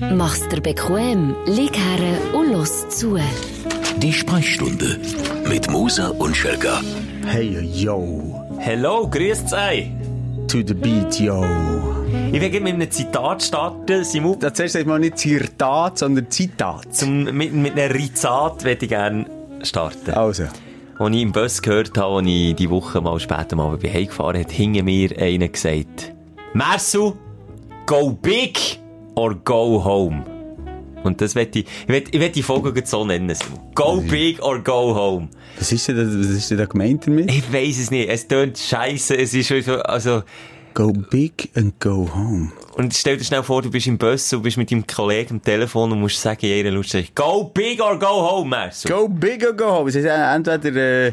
Mach's dir bequem, lieg her und los zu. Die Sprechstunde mit Musa und Schelga. Hey, yo. Hello, grüßt euch. To the beat, yo. Ich will mit einem Zitat starten, Simon. Das heißt mal nicht Zitat, sondern Zitat. Zum, mit, mit einem Rizat würde ich gerne starten. Also. Als ich im Bus gehört habe, als ich die Woche mal später mal bin heimgefahren hat hinter mir einer gesagt, Mersu, go big or go home. Und das werde ich, ich werde, ich die Folge so nennen. Go big or go home. Was ist denn was ist denn da gemeint damit? Ich weiss es nicht. Es tönt scheiße. Es ist so, also, Go big and go home. Und stell dir schnell vor, du bist im Bus und bist mit deinem Kollegen am Telefon und musst sagen, jeder Lautstärke, go big or go home. Go big or go home. Es heißt entweder, äh,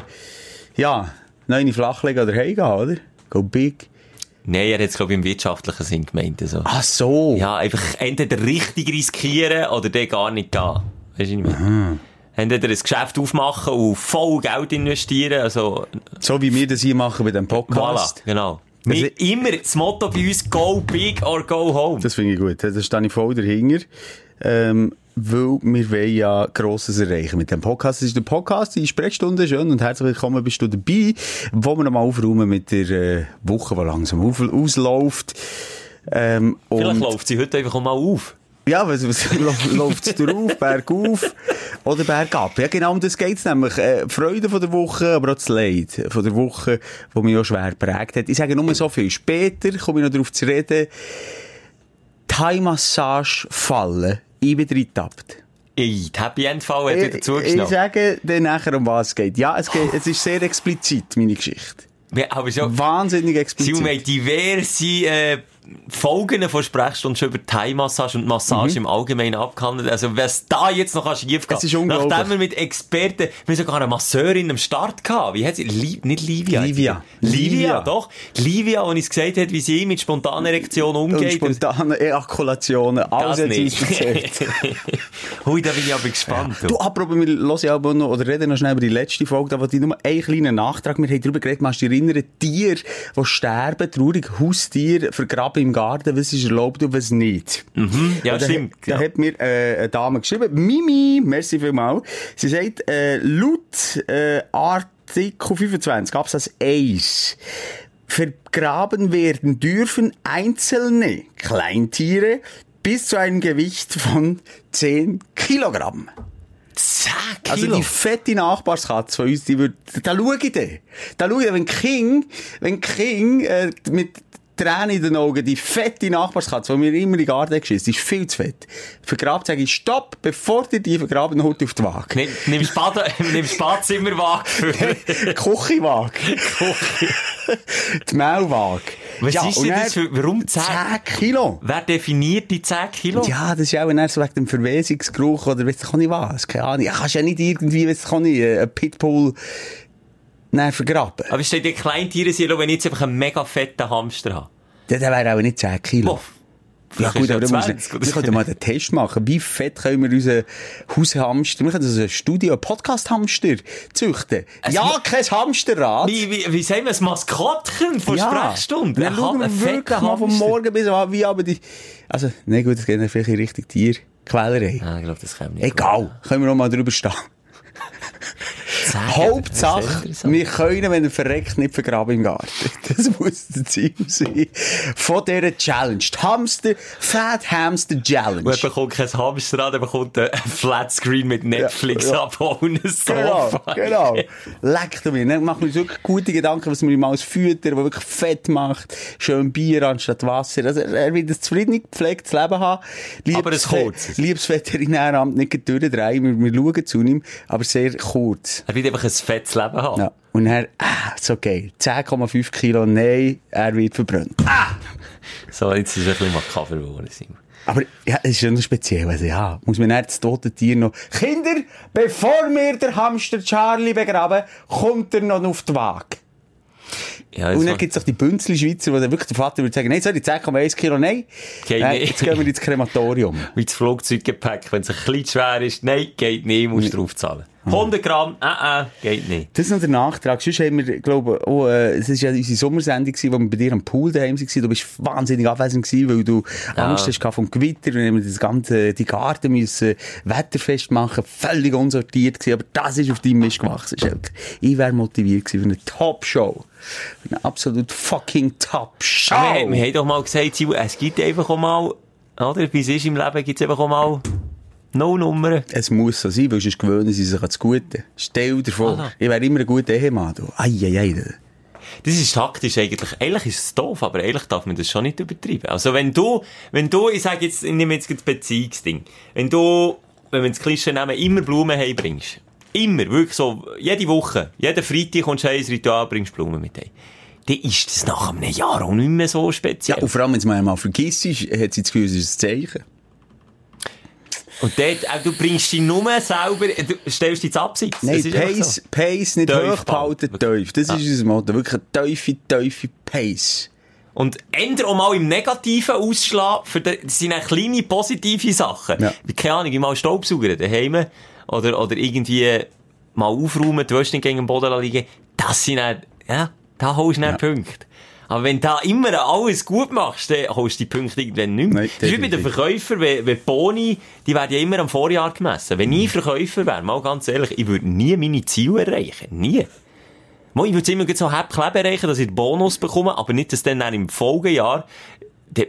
ja, neue Flachlegen oder heimgehen, oder? Go big. Nein, er hat es, glaube ich, im wirtschaftlichen Sinn gemeint. Also. Ach so. Ja, einfach entweder richtig riskieren oder dann gar nicht gehen. Weißt du, was ich meine? Entweder ein Geschäft aufmachen und voll Geld investieren, also, So wie wir das hier machen bei dem voilà, Podcast. genau. Wir, immer das Motto bei uns, go big or go home. Das finde ich gut. Da stehe ich voll dahinter. Ähm, weil wir wollen ja Grosses erreichen mit dem Podcast. Das ist der Podcast, die Sprechstunde. Schön und herzlich willkommen bist du dabei, wo wir nochmal aufräumen mit der äh, Woche, die langsam auf, ausläuft. Ähm, Vielleicht läuft sie heute einfach mal auf. Ja, was, was läuft es drauf? Bergauf oder bergab? Ja, genau um das geht's nämlich. Äh, Freude von der Woche, aber auch das Leid von der Woche, die mich auch schwer geprägt hat. Ich sage nur so viel. Später komme ich noch darauf zu reden. Thai-Massage fallen. Ich bin reingetappt. Ey, die Happy End Fall hat Ich, wieder ich zugeschnappt. sage dann nachher, um was es geht. Ja, es, geht, es ist sehr explizit, meine Geschichte. Ja, aber schon, Wahnsinnig explizit. Wir haben diverse äh, Folgen von Sprechstunden schon über Thai-Massage und Massage im Allgemeinen abgehandelt. Also, was da jetzt noch schief geht. Es ist unglaublich. Nachdem wir mit Experten, wir haben sogar eine Masseurin am Start gehabt. Wie hat sie? Li nicht Livia. Livia. Livia, Livia. doch. Livia, die uns gesagt hat, wie sie mit spontaner Erektion und umgeht. spontane Ejakulationen. Alles das nicht. Hui, da bin ich aber gespannt. Du, apropos, wir hören ja aber noch, oder reden noch schnell über die letzte Folge, da wollte ich nur einen kleinen Nachtrag. Wir haben darüber geredet, machst du dich erinnern, Tiere, die sterben, traurig, Haustiere, vergraben im Garten, was ist erlaubt und was nicht. ja, Und da stimmt. Hat, da ja. hat mir äh, eine Dame geschrieben, Mimi, merci vielmals. Sie sagt, äh, laut äh, Artikel 25, Absatz 1, vergraben werden dürfen einzelne Kleintiere bis zu einem Gewicht von 10 Kilogramm. Zack, Also die fette Nachbarskatze von uns, die wird, da schau ich dann. Da schau ich wenn King, wenn King, äh, mit Tränen in den Augen, die fette Nachbarskatze, die mir immer in den Garten geschissen, die ist viel zu fett. Vergrabt, sage ich, stopp, bevor ihr die vergraben, holt auf die Waage. Nimm, nimm, Spad nimm Spadzimmerwagen für... Küchenwaage. die Maulwaage. Was Ja, ist denn das für... Warum 10? 10 Kilo. Wer definiert die 10 Kilo? Ja, das ist auch eher so wegen dem Verwesungsgeruch oder weiss ich nicht was. Keine Ahnung. Ja, kannst ja nicht irgendwie, weiss ich nicht, äh, ein Pitbull, nein, vergraben. Aber steht die Kleintiere sind, wenn ich jetzt einfach einen mega fetten Hamster habe? Ja, der wäre auch nicht 10 Kilo. Boah. Ja gut, aber er du musst, 20 oder wir so. können mal den Test machen. Wie fett können wir unseren Haushamster, wir können also ein Studio, Podcast-Hamster züchten. ja, kein Hamsterrad. Wie, wie, wie sagen wir, ein Maskottchen von Sprechstunde? Dann schauen Ha- wir wirklich mal vom. Morgen bis am wie aber die, also, ne gut, es geht dann vielleicht in Richtung Tierquälerei. Ah, ich glaube, das kann nicht. Egal, können wir noch mal drüber stehen. Sagen, Hauptsache, wir können, wenn er verreckt, nicht vergraben im Garten. Das muss das Ziel sein. Von dieser Challenge. Die Hamster, Fat Hamster Challenge. Und er bekommt kein Hamsterrad, er bekommt einen Flatscreen mit Netflix Ja, ja. abholen, ein Genau, Sofa. genau. Leckt mir. Dann machen wir uns wirklich gute Gedanken, was wir ihm alles füttern, was wirklich fett macht. Schön Bier anstatt Wasser. Also, er wird ein zufrieden gepflegtes Leben haben. Liebes Aber ein kurzes. Ve- Liebes Veterinäramt nicht durchdrehen. Wir, wir schauen zu ihm, aber sehr kurz. Er wird einfach ein fettes Leben haben. Ja. Und er, ah, so geil. 10,5 Kilo, nein, er wird verbrannt. So, jetzt ist es ein bisschen makaber geworden. Simon. Aber ja, es ist schon noch speziell. Also, ja, muss man nicht das tote Tier noch... Kinder, bevor wir den Hamster Charlie begraben, kommt er noch auf die Waage. Ja, Und dann gibt es auch die Bünzli-Schweizer, wo dann wirklich der Vater würde sagen, nein, sorry, 10,1 Kilo, nein. Geht Nein, nicht. Jetzt gehen wir ins Krematorium. wie das Flugzeuggepäck, wenn es ein bisschen schwer ist. Nein, geht nicht, musst du drauf zahlen. 100 Gramm, äh, äh, geht nicht. Das ist noch der Nachtrag. Sonst haben wir, glaube oh, äh, es ist ja unsere Sommersendung gewesen, wo wir bei dir am Pool daheim waren. Du bist wahnsinnig abwesend gewesen, weil du Angst hast vom Gewitter. Und wir das ganze, die Garten müssen wetterfest machen. Völlig unsortiert gewesen. Aber das ist auf deinem Mist gewachsen, Schelker. Ich wäre motiviert gewesen für eine Top-Show. Eine absolut fucking Top-Show. Wir, wir haben doch mal gesagt, Simon, es gibt einfach auch mal, oder, wie es ist im Leben, gibt es einfach auch mal No-Nummern. Es muss so sein, weil sonst gewöhnen sie sich an das Gute. Stell dir vor, Voilà. ich wäre immer ein guter Ehemann. Du. Ei, ei. Das ist taktisch eigentlich, eigentlich ist es doof, aber eigentlich darf man das schon nicht übertreiben. Also wenn du, wenn du, ich sage jetzt, ich nehme jetzt das Beziehungsding, wenn du, wenn wir das Klischee nehmen, immer Blumen heimbringst, immer, wirklich so, jede Woche, jeden Freitag kommst du ins Ritual, bringst Blumen mit heim. Dann ist das nach einem Jahr auch nicht mehr so speziell. Ja, und vor allem, wenn es mal einmal vergisst, hat sie das Gefühl, es ist ein Zeichen. Und dort, auch, du bringst dich nur selber, du stellst dich Abseits. Nein, Pace, so. Pace nicht Tief hoch behalten, tief. Das Ja. ist unser Motto. Wirklich eine tiefe, tiefe Pace. Und ändere auch mal im Negativen ausschlagen, für die, das sind kleine positive Sachen. Ja. Keine Ahnung, wie mal Staubsauger daheim, oder, oder irgendwie mal aufräumen, die Wäsche nicht gegen den Boden liegen. Das sind dann, ja, da holst du dann Ja. Punkte. Aber wenn du da immer alles gut machst, dann holst du die Punkte irgendwann nicht mehr. Nein, das ist wie bei den. Verkäufern, wenn, wenn Boni, die werden ja immer am Vorjahr gemessen. Wenn ich Verkäufer wäre, mal ganz ehrlich, ich würde nie meine Ziele erreichen. Nie. Ich würde immer so halb Klebe erreichen, dass ich den Bonus bekomme, aber nicht, dass dann, dann im Folgejahr,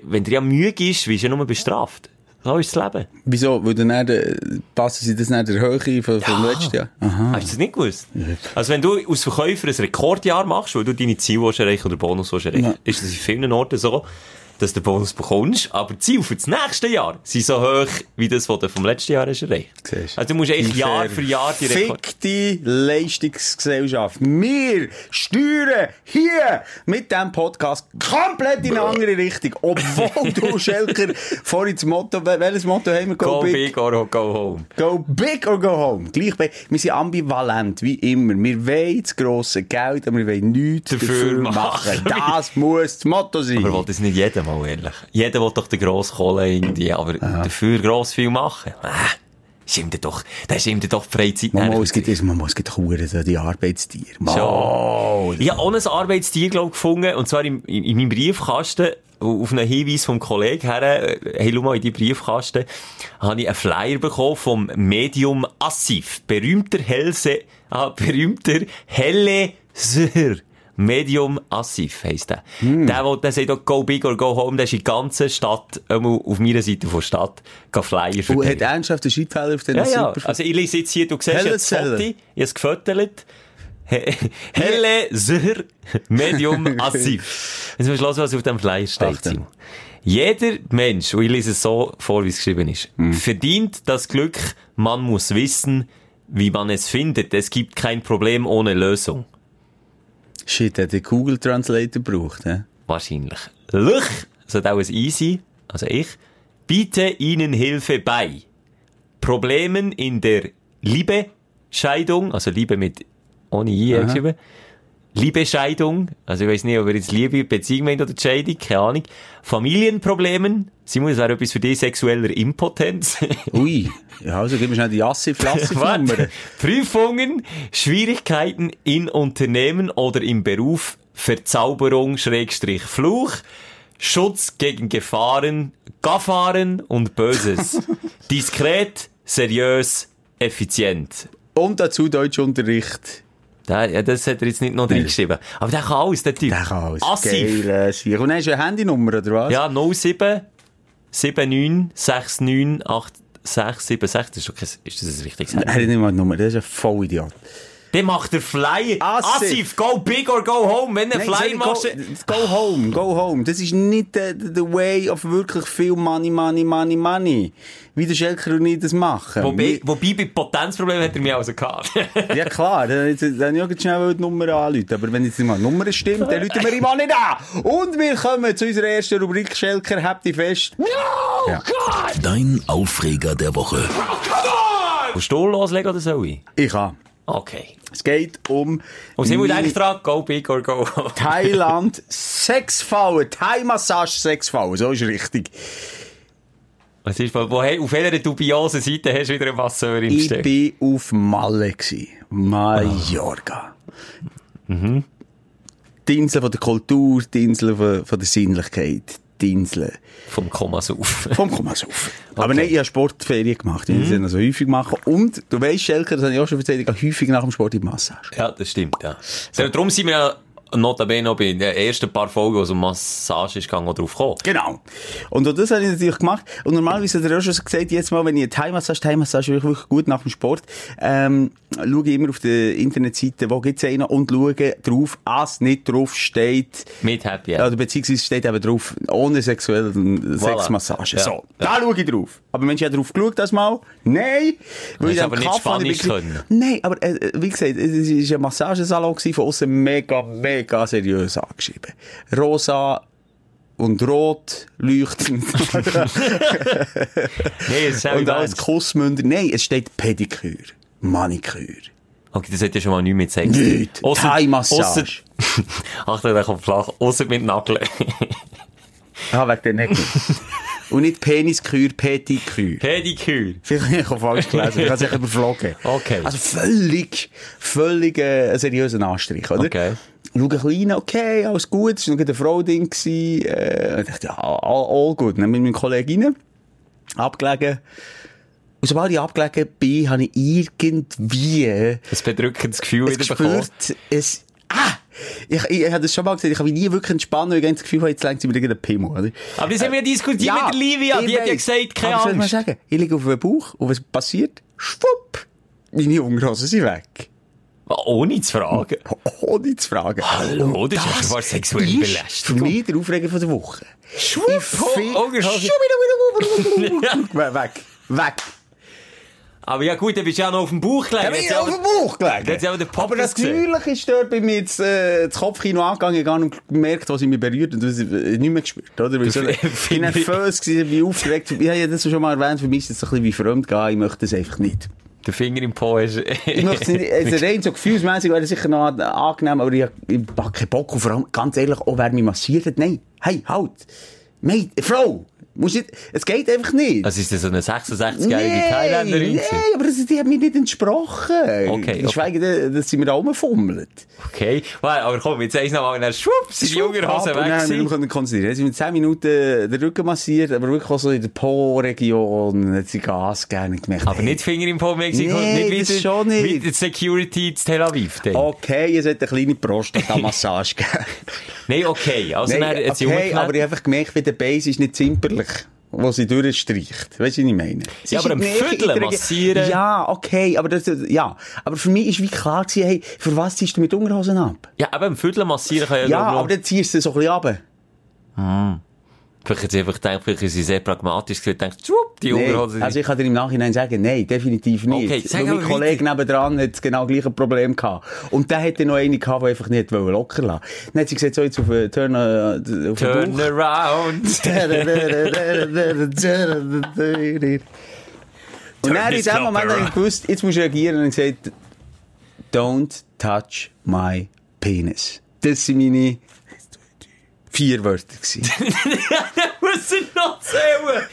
wenn dir ja Mühe ist, wirst du ja nur bestraft. So ist das Leben. Wieso? Weil dann äh, passen sie das nicht der Höhe von, vom letzten Jahr? Aha. Hast du das nicht gewusst? Also wenn du als Verkäufer ein Rekordjahr machst, weil du deine Ziele erreichen oder Bonus erreichen, Ja. ist das in vielen Orten so, dass du den Bonus bekommst, aber die Ziele für das nächste Jahr sind so hoch, wie das, was du vom letzten Jahr hast erreicht. Siehst du. Also du musst echt Die Jahr für Jahr die. Fickte Leistungsgesellschaft. Wir steuern hier mit diesem Podcast komplett in eine andere Richtung. Obwohl du, Schelker, vorhin das Motto, wel- welches Motto haben wir? Go big or go home. Go big or go home. Gleich bei, wir sind ambivalent, wie immer. Wir wollen das grosse Geld, aber wir wollen nichts Dafür dafür, machen. machen. Das muss das Motto sein. Aber will das nicht jeder mal, ehrlich. Jeder will doch den grossen Kohle irgendwie, aber dafür gross viel machen. Äh, ist ihm doch, das ist ihm doch die Freizeit Mama, näher. es gibt, es, Mama, es gibt so die Arbeitstiere. Oh, Ich habe auch ein Arbeitstier, glaub, gefunden, und zwar in, in, in meinem Briefkasten, auf einen Hinweis vom Kollegen her, äh, hey, schau mal, in die Briefkasten, habe ich einen Flyer bekommen vom Medium Assif. Berühmter Helse, ah, berühmter Helle Sir. Medium Assif heisst der. Der, der, der sagt auch, go big or go home, der ist in der ganzen Stadt, einmal auf meiner Seite von der Stadt, geht Flyer Und hat verteilen. ernsthaft einen Schreibfehler auf den Ja, ja. super... Also, ich lese jetzt hier, du siehst Helle jetzt das Foto, ich habe es. He- Helle Sir Medium Assif. Jetzt musst du hören, was auf dem Flyer steht. Simon. Jeder Mensch, und ich lese es so vor, wie es geschrieben ist, Hm. verdient das Glück, man muss wissen, wie man es findet. Es gibt kein Problem ohne Lösung. Shit, hat der Google Translator gebraucht, hä? Wahrscheinlich. Lüch, also auch ein Easy, also ich, biete Ihnen Hilfe bei. Problemen in der Liebescheidung, also Liebe mit, ohne I geschrieben. Liebescheidung, also ich weiß nicht, ob er jetzt Liebe, Beziehung meint oder Scheidung, keine Ahnung. Familienproblemen, Simon, das wäre etwas für dich, sexueller Impotenz. Ui, ja, also gib mir schnell die Assif-Lassif-Nummer. Warte. Prüfungen, Schwierigkeiten in Unternehmen oder im Beruf, Verzauberung, Schrägstrich, Fluch, Schutz gegen Gefahren, Gefahren und Böses. Diskret, seriös, effizient. Und dazu Deutschunterricht. Ja, das hat er jetzt nicht noch drin geschrieben. Aber der kann alles, der Typ. Der kann alles. Assif. Geil, Sieg. Und dann hast du eine Handynummer, oder was? Ja, 07 79 69 86 76. Das ist, doch kein, ist das ein richtiges Handy? Er hat nicht mal eine Nummer, das ist ein Vollidiot. Der macht der Flyer. Assif. Assif, go big or go home. Wenn Nein, Flyer machst, sorry, go, go home, go home. Das ist nicht der the way of wirklich viel Money, Money, Money, Money. Wie der Schelker und ich das machen. wobei, wobei bei Potenzproblemen hat er mich also gehabt. Ja klar, dann, dann, dann ich schnell die Nummer anrufen. Aber wenn jetzt mal die Nummer stimmt, dann rufen wir ihm auch nicht an. Und wir kommen zu unserer ersten Rubrik Schelker, habt ihr fest. Ja. Dein Aufreger der Woche. Willst du loslegen oder soll ich? Ich kann. Okay. Es geht um Und sie muss eigentlich dran, go big or go home. Thailand Sexfallen, Thai-Massage Sexfallen, so ist richtig. Was ist, wo, auf welcher dubiosen Seite hast du wieder eine Masseurin Ich gesteckt? bin auf Malle. Mallorca. Mhm. Die Insel von der Kultur, die Insel von, von der Sinnlichkeit, die Insel Vom Kommasauf. vom Kommasauf. Aber Okay. nein, ich habe Sportferien gemacht. Ich mhm. das also häufig machen. Und, du weißt, Schelker, das habe ich auch schon erzählt, ich gehe häufig nach dem Sport in die Massage. Ja, das stimmt, ja. So. Darum sind wir ja notabene bei den ersten paar Folgen, wo es um Massage ist, gegangen, drauf gekommen. Genau. Und auch das habe ich natürlich gemacht. Und normalerweise hat er auch schon gesagt, jetzt mal, wenn ich eine Thai-Massage, Thai-Massage wirklich, gut nach dem Sport, ähm, schaue ich immer auf der Internetseite, wo gibt's einen und schaue drauf, als nicht drauf steht, Mit Happy ja. End. oder beziehungsweise steht eben drauf, ohne sexuelle Sexmassage. Ja. So. Da schaue ich drauf. Aber Mensch, ich drauf geschaut, das mal? Nein! Weil in aber nicht ich Spanisch können. Nein, aber, äh, wie gesagt, es war ein Massagesalon von außen mega, mega seriös angeschrieben. Rosa, und rot leuchtend. Nee, und ernst. Kussmünder. Nein, es steht Pediküre, Maniküre. Okay, das hat ja schon mal nichts mit Sex. Nicht. Thai-Massage. Achtung, der kommt flach. Ausser mit Nageln. Ah, wegen der Nägel. und nicht Penisküre, Pediküre. Pediküre. Vielleicht habe ich auch falsch gelesen. Ich habe es echt überflogen. Okay. Also völlig, völlig äh, seriöser Anstrich, oder? Okay. Schau ein kleiner, okay, alles gut. Es war noch eine Frau-Ding. gewesen. Äh, ich dachte, ja, all, all gut. Dann mit meinem Kollegen rein, abgelegen. Und sobald ich abgelegen bin, habe ich irgendwie Ein bedrückendes Gefühl es wieder gespürt, es, ah! Ich, ich, ich habe das schon mal gesagt, ich habe mich nie wirklich entspannen, weil ich das Gefühl habe, jetzt längt sie mir irgendeinen Pimmel, oder? Aber das haben wir ja diskutiert mit der Livia. ich Die hat ja gesagt, keine Aber soll ich mal Angst. sagen, ich liege auf dem Bauch und was passiert? Schwupp! Meine Unterhosen sind weg. Ohne zu fragen. Ohne zu fragen. Hallo, Und das ist offenbar sexuelle ist Belästigung. Für mich der Aufreger von der Woche. Schwupp, Ich find- Unterhosen. weg. Weg. Aber ja gut, dann bist du ja noch auf dem Bauch gelegen. Ja, ich auf dem Bauch gelegen. Den Aber gesehen. natürlich ist dort bei mir das, äh, das Kopfkino angegangen, ich habe gemerkt, was sie mich berührt und das nicht mehr gespürt, oder? Weil ich ich bin ich- nervös gewesen, wie aufgeregt. Ich habe ja das schon mal erwähnt, für mich ist das ein bisschen wie Fremdgehen, ich möchte das einfach nicht. Der Finger im Po ist... Ich möchte es nicht, also rein so gefühlsmässig wäre sicher noch angenehm, aber ich, ich habe keinen Bock und vor allem, ganz ehrlich, auch wer mich massiert hat, nein, hey, halt, Mate, Frau, musst nicht, es geht einfach nicht. Also ist das so eine 66-jährige Thailänderin? Nein, aber das, die hat mir nicht entsprochen. Okay, Geschweige denn, dass sie mir da rumfummelt. Okay. Well, aber komm, jetzt eins noch mal, und dann schwupp, sind die Unterhosen Und weg haben wir können konzentrieren. Sie haben mit 10 Minuten den Rücken massiert, aber wirklich auch so in der Po-Region hat sie Gas gerne gemerkt. Aber nicht Finger im Po Mexiko, Nee, nicht wieder, schon nicht. wieder Security zu Tel Aviv. Dann. Okay, es hat eine kleine Prostata-Massage gegeben. Nein, okay. Also Nein, okay, aber ich habe einfach gemerkt, wie der Base ist nicht zimperlich. Wo sie durchstreicht. Weißt du, was ich meine? Sie Ja, aber Nähe, Viertel massieren. Ja, okay, aber das, ja. Aber für mich ist wie klar gewesen, hey, für was ziehst du mit Unterhosen ab? Ja, aber im Viertel massieren kann ja, Ja, ich, aber dann ziehst du sie so ein bisschen runter. Vielleicht hat sie einfach gedacht, vielleicht ist sie sehr pragmatisch gewesen, denkt, schwupp, die Nee, Unterhosen. also ich kann dir im Nachhinein sagen, nein, definitiv nicht. Okay, sag mein aber Kollege nebendran hat genau gleich ein Problem gehabt. Und der hatte noch eine gehabt, die einfach nicht locker lassen. Dann hat sie gesagt, so jetzt auf den Turn, auf Turn den around. Und dann in dem Moment habe ich gewusst, jetzt musst du reagieren und gesagt, don't touch my penis. Das sind meine vier Wörter gewesen. Was sind noch zählen?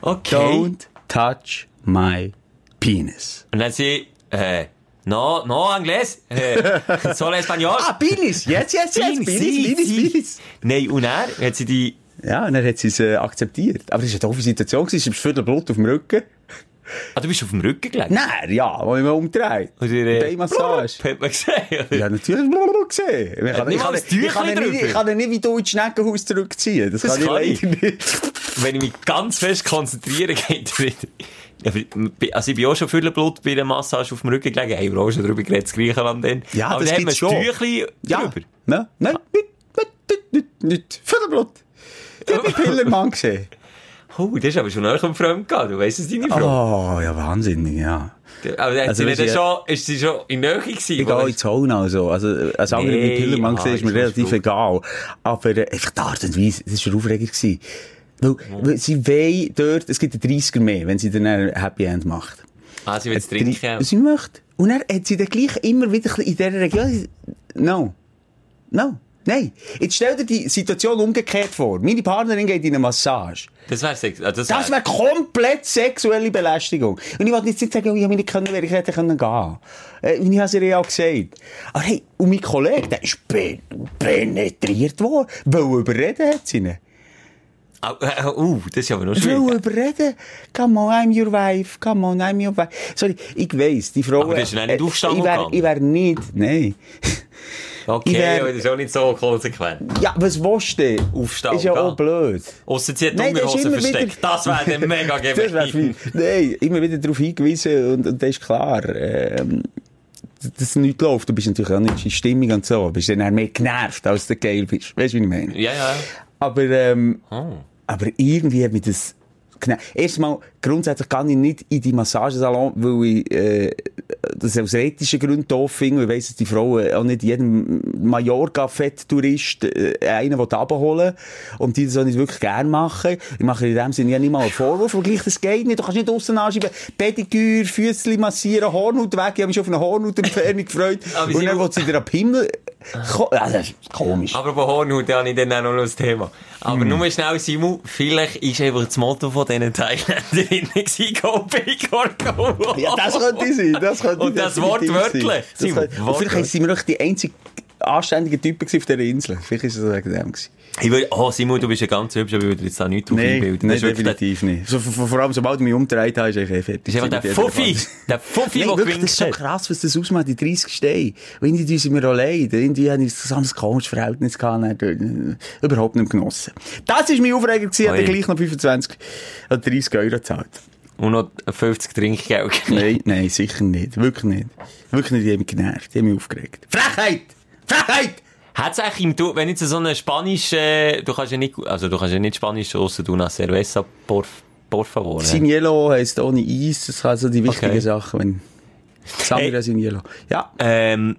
Okay. Don't touch my penis. Und dann sie, äh, no, no, Angles, äh, solo Espanol. Ah, Penis! Jetzt, jetzt, jetzt! Penis, Penis, Penis! Nein, und er hat sie die, Ja, und dann hat sie es äh, akzeptiert. Aber es war eine doofe Situation, sie ist viertel Blut auf dem Rücken. ah, du bist auf dem Rücken gelegen. Nein, ja, wo ich mich umdreht. Oder, äh, Beinmassage. Hat man gesehen? Ja, natürlich blablabla gesehen. Ich kann, ich, kann, ich, kann, nicht, ich drüber? kann nicht wie du ins Schneckenhaus zurückziehen. Das, Das kann, ich ich. leider nicht. Wenn ich mich ganz fest konzentriere, geht aber- Also ich bin auch schon viel Blut bei einer Massage auf dem Rücken gelegen. Hey, wir haben schon drüber geredet, das Griechenland dann. Ja, aber das da haben wir schon. Tüchlein Ja. drüber. Nein, nein, nicht, nicht, nicht, nicht. Viertel Blut. Pillermann gesehen. Oh, das ist aber schon nach dem Freund gegangen. Du weißt es deine Frau. Oh, ja, wahnsinnig, ja. Aber hat Also, sie nicht schon, ist sie schon in Nähe gewesen? Auch in die Zone, also. Also, als andere Nee, nee, Pillermann gesehen, ist mir relativ egal. Aber, äh, einfach die Art und Weise, das war aufregend gewesen. Weil, weil sie wollen dort, es gibt einen 30er mehr, wenn sie dann ein Happy End macht. Ah, sie will Drei- trinken. Sie möchte. Und dann hat sie dann gleich immer wieder in dieser Region, no. No. Nein. Jetzt stell dir die Situation umgekehrt vor. Meine Partnerin geht in eine Massage. Das wäre sex. ah, Das Das wär, wäre komplett sexuelle Belästigung. Und ich wollte nicht sagen, oh, ich hätte nicht können, ich hätte können gehen. Äh, ich habe es ihr ja auch gesagt. Aber hey, und mein Kollege, der ist pen penetriert worden. Weil überreden hat sie ihn. Ah, äh, uh, das ist aber noch schwierig. überreden. Come on, I'm your wife. Come on, I'm your wife. Sorry, ich weiss, die Frau... Aber bist dann nicht äh, aufgestanden Ich wäre wär nicht, nein. Okay, aber das ist auch nicht so konsequent. Ja, was willst du? Aufstehen Ist ja auch blöd. Ausser sie hat die Nein, das ist Unterhose immer versteckt. Das wäre dann mega Das wäre. Nein, immer wieder darauf hingewiesen und, und das ist klar. Ähm, dass nichts läuft. Du bist natürlich auch nicht in Stimmung und so. Du bist dann mehr genervt, als du geil bist. Weißt du, wie ich meine? Ja, ja. Aber, ähm, Oh. aber irgendwie hat mich das Erstmal, grundsätzlich kann ich nicht in die Massagesalon, weil ich, äh, das aus ethischen Gründen doof finde. Ich weiss, dass die Frauen auch nicht jedem Mallorca-Fett-Tourist äh, einen abholen und die das auch nicht wirklich gerne machen. Ich mache in dem Sinne ja nicht mal einen Vorwurf, aber gleich, das geht nicht. Du kannst nicht aussen anschieben, Pediküre, Füßli massieren, Hornhaut weg. Ich habe mich schon auf eine Hornhautentfernung gefreut. Aber und sie- dann will sie dir ab Himmel... Ist komisch. Aber bei Hornhaut habe ich dann auch noch ein Thema. Aber Hm. nur schnell, Simon, vielleicht ist einfach das Motto von diesen Thailänderinnen gewesen, go big or go home. Ja, das könnte sein. Das könnte Und das sein. Das Simon, könnte- vielleicht sind wir doch die einzigen anständigen Typen auf dieser Insel. Vielleicht ist es wegen dem gewesen. Ich will, oh, Simon, du bist ja ganz hübsch, aber ich würde jetzt da nicht drauf Nein, einbilden. nein der- definitiv nicht. So, vor allem, sobald ich mich umgedreht habe, ist eigentlich fertig. Das ist einfach der Fuffi. Der Fuffi, der das ist so krass, was das ausmacht, die 30 Steine. Und irgendwie sind wir auch leid. Irgendwie habe ich ein komisches Verhältnis gehabt, überhaupt nicht genossen. Das war mein Aufreger, gewesen, ich gleich noch 25 oder 30 Euro gezahlt. Und noch 50 Trinkgeld. Nein, nein, sicher nicht. Wirklich nicht. Wirklich nicht, die haben mich genervt, die haben mich aufgeregt. Frechheit! Frechheit! Hat es eigentlich im Du, wenn jetzt so eine Spanisch, äh, du kannst ja nicht, also du kannst ja nicht Spanisch ausser du nach Cerveza, por, por favor. Sinielo heisst ohne Eis, das sind also die wichtigen Okay. Sachen, wenn... Samira Hey. Sinielo. Ja. Ähm,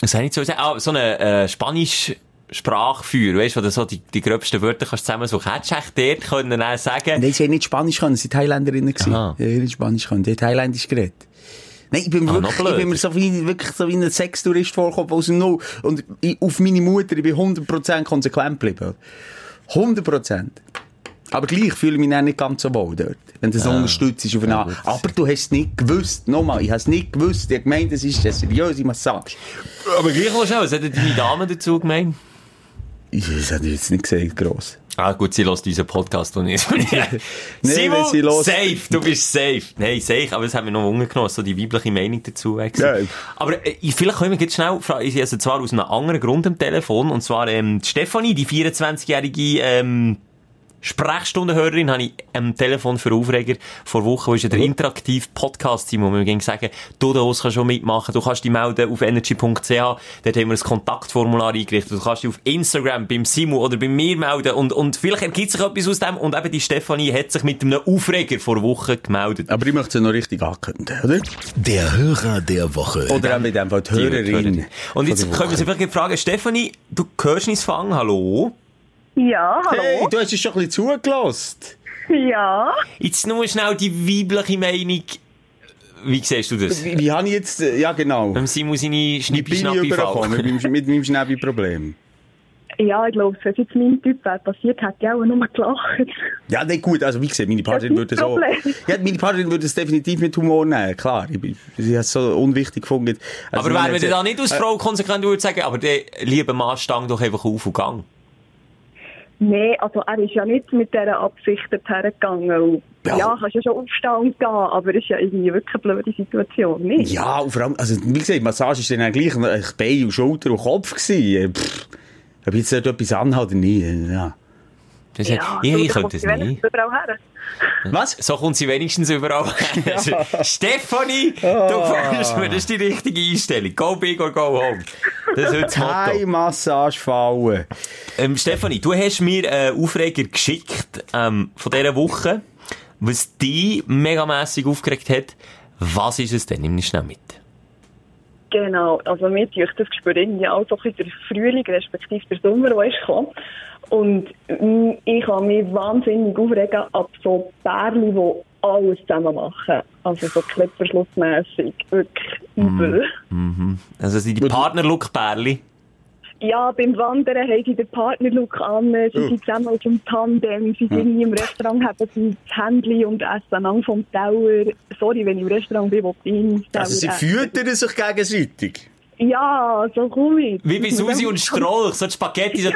was soll ich so sagen? Ah, so eine, äh, Spanisch, Sprachführer, weißt du, wo du so die, die gröbsten Wörter kannst zusammensuchen. Hättest du echt dort können dann sagen, Nein, sie haben nicht Spanisch können, sie Thailänderinnen. gewesen. Die haben nicht Spanisch können, die haben Thailändisch geredet. Nein, ich bin, Ah, wirklich, noch blöd. ich bin mir so wie, wirklich so wie ein Sextourist vorgekommen aus dem Null. Und ich, auf meine Mutter, ich bin 100% konsequent geblieben. 100%. Aber gleich fühle ich mich dann nicht ganz so wohl dort. Wenn du das unterstützt auf eine Ja, Art. gut. Aber du hast es nicht gewusst. Nochmal, ich habe es nicht gewusst. Ich habe gemeint, es ist eine seriöse Massage. aber gleich noch schnell, was hat denn deine Dame dazu gemeint? Ich- Das habe ich jetzt nicht gesagt, gross. Ah, gut, sie lässt unseren Podcast und nicht. Simon, hört- safe, du bist safe. Nein, safe, aber das haben wir noch umgenommen, so die weibliche Meinung dazu. Ja. Aber äh, vielleicht können wir jetzt schnell fragen, ich also zwar aus einem anderen Grund am Telefon, und zwar ähm, die Stefanie, die 24-jährige ähm, Sprechstundenhörerin, habe ich am Telefon für Aufreger vor Wochen, wo ist ja der interaktive Podcast, wo wir gehen sagen, du da kannst schon mitmachen, du kannst dich melden auf energy.ch, dort haben wir ein Kontaktformular eingerichtet, du kannst dich auf Instagram beim Simu oder bei mir melden und, und vielleicht ergibt sich etwas aus dem und eben die Stefanie hat sich mit einem Aufreger vor Wochen gemeldet. Aber ich möchte es noch richtig ankündigen, oder? Der Hörer der Woche. Oder auch mit dem Fall die Die Hörerin. Und jetzt können wir sie vielleicht fragen, Stefanie, du hörst uns fangen, hallo? Ja, hallo. Hey, du hast es schon ein bisschen zugelassen. Ja. Jetzt nur schnell die weibliche Meinung. Wie siehst du das? Wie, wie habe ich jetzt, äh, ja genau, Beim Simon seine wie bin ich Schnippi-Schnappi übergekommen mit, meinem- mit meinem Schnäbi-Problem? Ja, ich glaube, wenn es jetzt mein Typ wäre passiert, hätte ich auch nur gelacht. Ja, nicht gut, also wie gesagt, meine Partnerin würde das Problem. Ja, meine Partnerin würde es definitiv mit Humor nehmen, klar. Ich, sie hat es so unwichtig gefunden. Also, aber wenn wir da nicht als Frau konsequent würde sagen, aber der liebe Mann stang doch einfach auf und gang. Nein, also er ist ja nicht mit dieser Absicht dorthin gegangen. Und Ja. Ja, kannst ja schon aufstehen gehen, aber es ist ja irgendwie wirklich eine blöde Situation, nicht? Ja, und vor allem, also wie gesagt, Massage ist dann gleich äh, Bein und Schulter und Kopf gewesen. Äh, Pff, ob jetzt dort etwas anhat oder nicht, äh, ja. Das Ja, ich, so, ich könnte wenigstens nicht. überall her. Was? So kommt sie wenigstens überall. Also, Stefanie, du gefällst mir, das ist die richtige Einstellung. Go big or go home. Das ist heute das Motto. Keine Massage fallen. Ähm, Stefanie, du hast mir einen Aufreger geschickt ähm, von dieser Woche, was dich megamässig aufgeregt hat. Was ist es denn? Nimm mich schnell mit. Genau, also mir tue ich das Gespür irgendwie auch so ein bisschen der Frühling, respektive der Sommer, der ist gekommen. Und ich kann mich wahnsinnig aufregen ab so Pärchen, die alles zusammen machen. Also so Klettverschlussmässig. Wirklich übel. Also die Partner-Look-Pärli. Ja, beim Wandern haben sie den Partnerlook an, sie Oh. sind zusammen auf dem Tandem, sie sind irgendwie im Restaurant, haben sie das Handy und essen lang vom Tower. Sorry, wenn ich im Restaurant bin, wo ich Tower Also sie füttern sich gegenseitig. Ja, so cool. Wie bei Susi und Stroll, so die Spaghetti, so...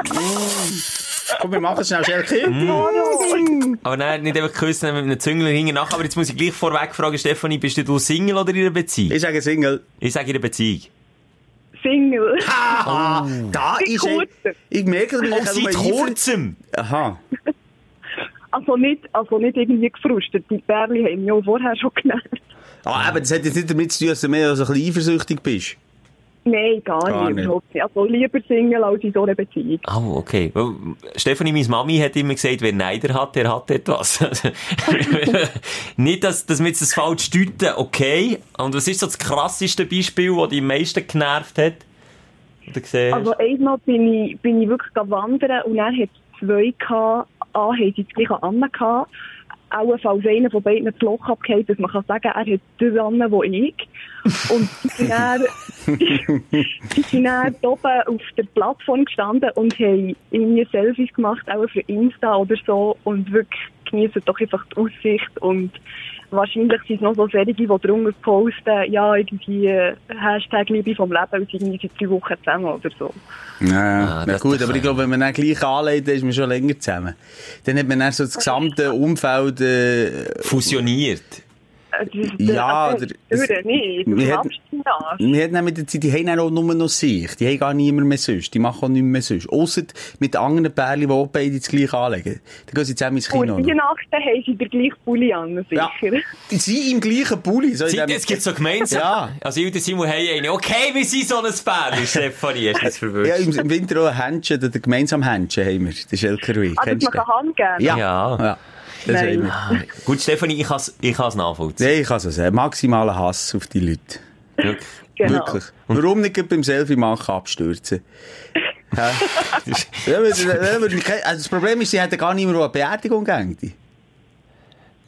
Komm, wir machen schnell schnell Kind. Mhm. Aber nein, nicht einfach küssen mit einem Züngler hinten nach. Aber jetzt muss ich gleich vorweg fragen, Stefanie, bist du Single oder in einer Beziehung? Ich sage Single. Ich sage in einer Beziehung. Single. Haha, da Seit ist er. kurzem. Ich merke, dass Oh, ich seit kurzem! Aha. Also nicht, also nicht irgendwie gefrustet. Die Bärli haben mich auch vorher schon genannt. Ah, aber das hat jetzt nicht damit zu tun, dass du mehr so ein bisschen eifersüchtig bist. Nein, gar, Gar nicht, nicht. Also lieber Single als in so einer Beziehung. Oh, okay. Stefanie, meine Mami hat immer gesagt, wer Neider hat, der hat etwas. Nicht, dass, dass wir jetzt das falsch deuten, okay. Und was ist so das krasseste Beispiel, das dich am meisten genervt hat? Oder gesehen hast? Also einmal bin ich, bin ich wirklich wandern und dann hat zwei gehabt. A, haben sie das gleiche an gehabt. Auch falls einer von beiden das Loch abgeht, dass man kann sagen, er hat das an, wo ich. Und die sind dann, die sind dann oben auf der Plattform gestanden und haben irgendwie Selfies gemacht, auch für Insta oder so. Und wirklich genießen doch einfach die Aussicht und Wahrscheinlich sind es noch so solche, die drunter posten, ja, irgendwie äh, Hashtag Liebe vom Leben und sind irgendwie seit drei Wochen zusammen oder so. Ja, Ah, na das gut, aber ich glaube, wenn man dann gleich anlegt, dann ist man schon länger zusammen. Dann hat man dann so das gesamte Umfeld, äh, Fusioniert. Äh, das ist- Ja, also, der- es- nicht, du wir mit der Zeit, die haben dann auch nur noch sich. Die haben gar niemand mehr sonst. Die machen auch nichts mehr sonst. Ausser mit anderen Pärchen, die auch beide das gleiche anlegen. Dann gehen sie zusammen ins Kino. Und. Weihnachten haben sie den gleichen Pulli an, sicher. Ja. Sie im gleichen Pulli. So dem- es gibt so gemeinsam. Ja. Also, ich und Simon haben eine. Okay, wir sind so ein Pärchen, Stefanie. Du das verwirrt? Ja, im, im Winter auch ein Händchen, gemeinsam Händchen haben wir. Das ist Elkerweg. Ah, dass man kann Hand geben Ja. Ja. ja. Das Nein. Ah, Gut, Stefanie, ich kann es ich kann's nachvollziehen. Nein, ich kann so sagen. Maximaler Hass auf die Leute. Wirklich. Genau. Wirklich. Warum nicht beim Selfie machen abstürzen? Ja, also das Problem ist, sie hätten gar niemand, der eine Beerdigung geht.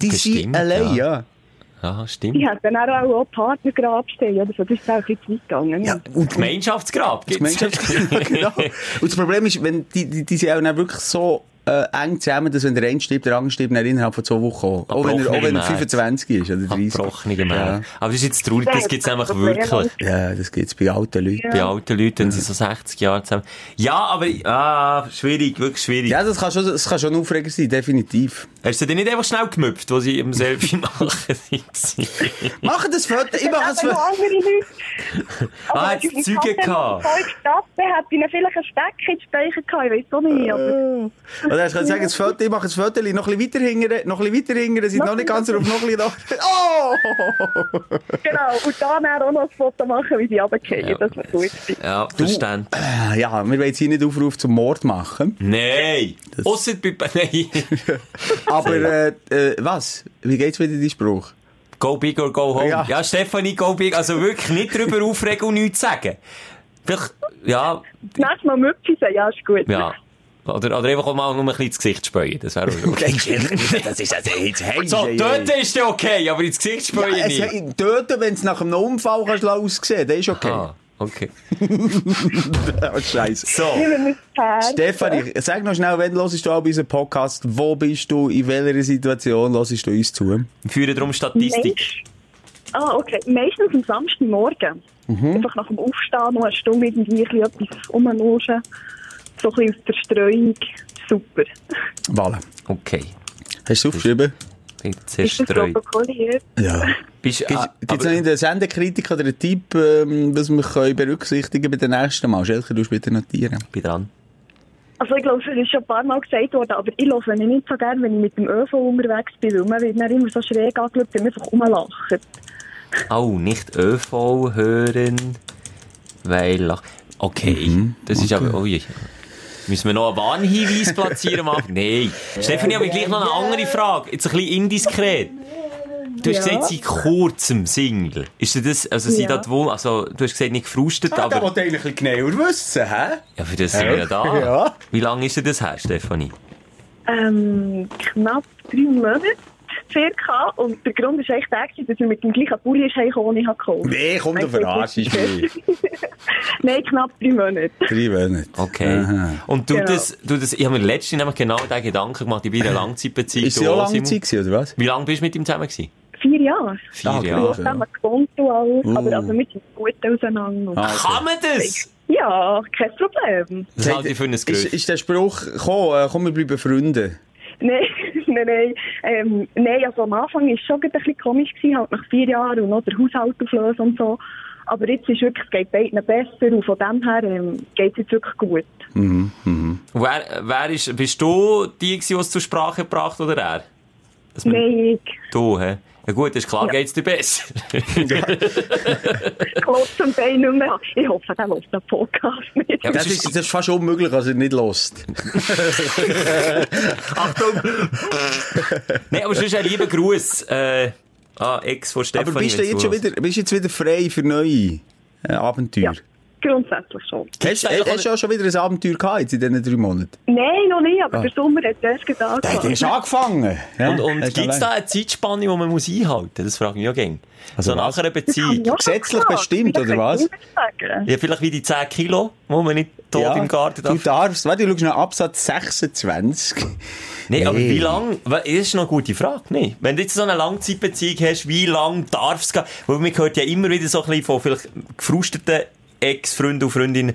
Die Das sind stimmt, allein, ja. ja. Ja, Ich stimmt. hätte dann auch auch Partnergrab stehen oder so. Das ist auch ein bisschen weit gegangen. ja und, Gemeinschaftsgrab gibt's. Gemeinschafts- genau. Und das Problem ist, wenn die, die, die sind auch dann wirklich so äh, eng zusammen, dass wenn der eine stirbt, der andere stirbt dann innerhalb von zwei Wochen auch. Auch wenn er, auch wenn er Abbrochene 25 ist oder 30. Abbrochene Ja. Aber das ist jetzt traurig, das gibt's nämlich wirklich. ja, das gibt's bei alten Leuten. Bei alten Leuten, wenn sie so 60 Jahre zusammen. Ja, aber, ah, schwierig, wirklich schwierig. Ja, das kann schon, das kann schon ein Aufreger sein, definitiv. Hast du denn nicht einfach schnell gemüpft, wo sie im Selfie machen? Mach das Foto, ich mach das Foto. noch andere Leute. Ah, jetzt Züge gehabt. ich ihnen vielleicht einen Steck in die Speicher gehabt. Ich weiß auch nicht. Aber Oder hast du das Foto, ich mache das Foto noch ein bisschen weiter hingern, noch ein bisschen weiter hingern, sind noch nicht ganz auf, noch ein bisschen noch. Oh! genau. Und dann auch noch ein Foto machen, wie sie runterfallen. Ja. Das wäre gut. ja, verständlich. Äh, Ja, wir wollen jetzt hier nicht Aufruf zum Mord machen. Nein! Ausser bei, nein. Aber, äh, äh, was? Wie geht's wieder, dein Spruch? Go big or go home. Ja. Ja, Stefanie, go big. Also wirklich nicht drüber aufregen und nichts sagen. Vielleicht, ja, Das nächste Mal Müpfi sagen, ja, ist gut. ja. Oder, oder einfach mal nur ein bisschen ins Gesicht späuen. Das wäre auch okay. das ist also jetzt hey, So, töten ist ja okay, aber ins Gesicht späuen Ja, nicht. es, töten, wenn es nach einem Unfall kannst aussehen das ist okay. Ah, okay. Oh, Scheiße. So. Stefanie, sag noch schnell, wenn hörst du auch bei unserem Podcast, wo bist du, in welcher Situation hörst du uns zu? Wir führen darum Statistik. Mensch. Ah, okay. Meistens am Samstagmorgen. Mhm. Einfach nach dem Aufstehen noch eine Stunde irgendwie ein bisschen etwas rumnuschen. So ein bisschen aus der Streuung. Super. Voilà. Okay. Hast du es aufgeschrieben? Bin Ist das zerstreut. Ja. Bist, Gibt ah, es noch der Sendekritik oder einen Tipp, ähm, was wir können berücksichtigen bei den nächsten Mal? Schelke, du bitte notieren. bin dran. Also ich glaube, es ist schon ein paar Mal gesagt worden, aber ich höre ihn nicht so gerne, wenn ich mit dem ÖV unterwegs bin, weil man wird dann immer so schräg angeschaut, wenn man einfach rumlacht. Oh, nicht ÖV hören, weil... lach- Okay, Mhm. das ist aber... Oh je. Müssen wir noch einen Warnhinweis platzieren am Anfang? Nein. Stefanie, aber gleich noch eine andere Frage. Jetzt ein bisschen indiskret. Du hast Ja. gesagt, seit kurzem Single. Ist das, also sie Ja. da wohl, also du hast gesagt, nicht gefrustet, Ah, da aber... wollte ich eigentlich ein bisschen genauer wissen, hä? Ja, für das sind wir ja da. Ja. Wie lange ist denn das her, Stefanie? Ähm, knapp drei Monate. Circa. Und der Grund ist eigentlich der, dass er mit dem gleichen Pulli ist den ich gekauft habe. Nee, komm, du verarschst mich. Nein, knapp drei Monate. Drei Monate. Okay. Aha. Und du Genau. das, du das, ich habe mir letztens nämlich genau den Gedanken gemacht, ich bin in einer Langzeitbeziehung. Ist sie auch lange? Zeit gewesen, oder was? Wie lange bist du mit ihm zusammen gewesen? Vier Jahre. Vier Ah, Wir Jahre. haben zusammen gewohnt und alles. Uh. Aber also, wir sind gut auseinander. Ah. Kann man das? Ja, kein Problem. Das halte ich für ein Ist, ist der Spruch, komm, äh, komm, wir bleiben Freunde? Nein, nein, nein. Ähm, nein, also am Anfang war es schon ein bisschen komisch, gewesen, halt nach vier Jahren und noch der Haushalt auflösen und so. Aber jetzt ist wirklich, es geht beiden besser und von dem her ähm, geht es jetzt wirklich gut. Wer, wer ist, bist du die, die es zur Sprache gebracht oder er? Nein, Du, hä? Ja gut, ist klar, Ja. geht's dir besser. Klotz und Bein nicht mehr. Ich hoffe, der lässt den Podcast nicht. Ja, Das es ist, das ist fast unmöglich, dass er nicht lost. Nein, aber sonst ein lieber Gruß, äh, an Ex von Stefanie. Aber bist du jetzt schon wieder, bist jetzt wieder frei für neue äh, Abenteuer? Ja, grundsätzlich schon. Hast, du auch schon wieder ein Abenteuer gehabt jetzt in diesen drei Monaten? Nein, noch nicht, aber Ah. der Sommer hat erst gedacht. Da hast du angefangen. ja? Und, und du gibt es da eine Zeitspanne, die man muss einhalten muss? Das frage ich mich auch gerne. Also so nach einer Beziehung. gesetzlich bestimmt, oder was? Ja, vielleicht wie die 10 Kilo, wo man nicht tot Ja, im Garten Du darf. darfst, warte, du schaust nach Absatz 26. Nee, aber wie lang, das ist noch eine gute Frage, nee. Wenn du jetzt so eine Langzeitbeziehung hast, wie lang darf es gehen? Weil man hört ja immer wieder so ein bisschen von vielleicht gefrusteten Ex-Freunden und Freundinnen,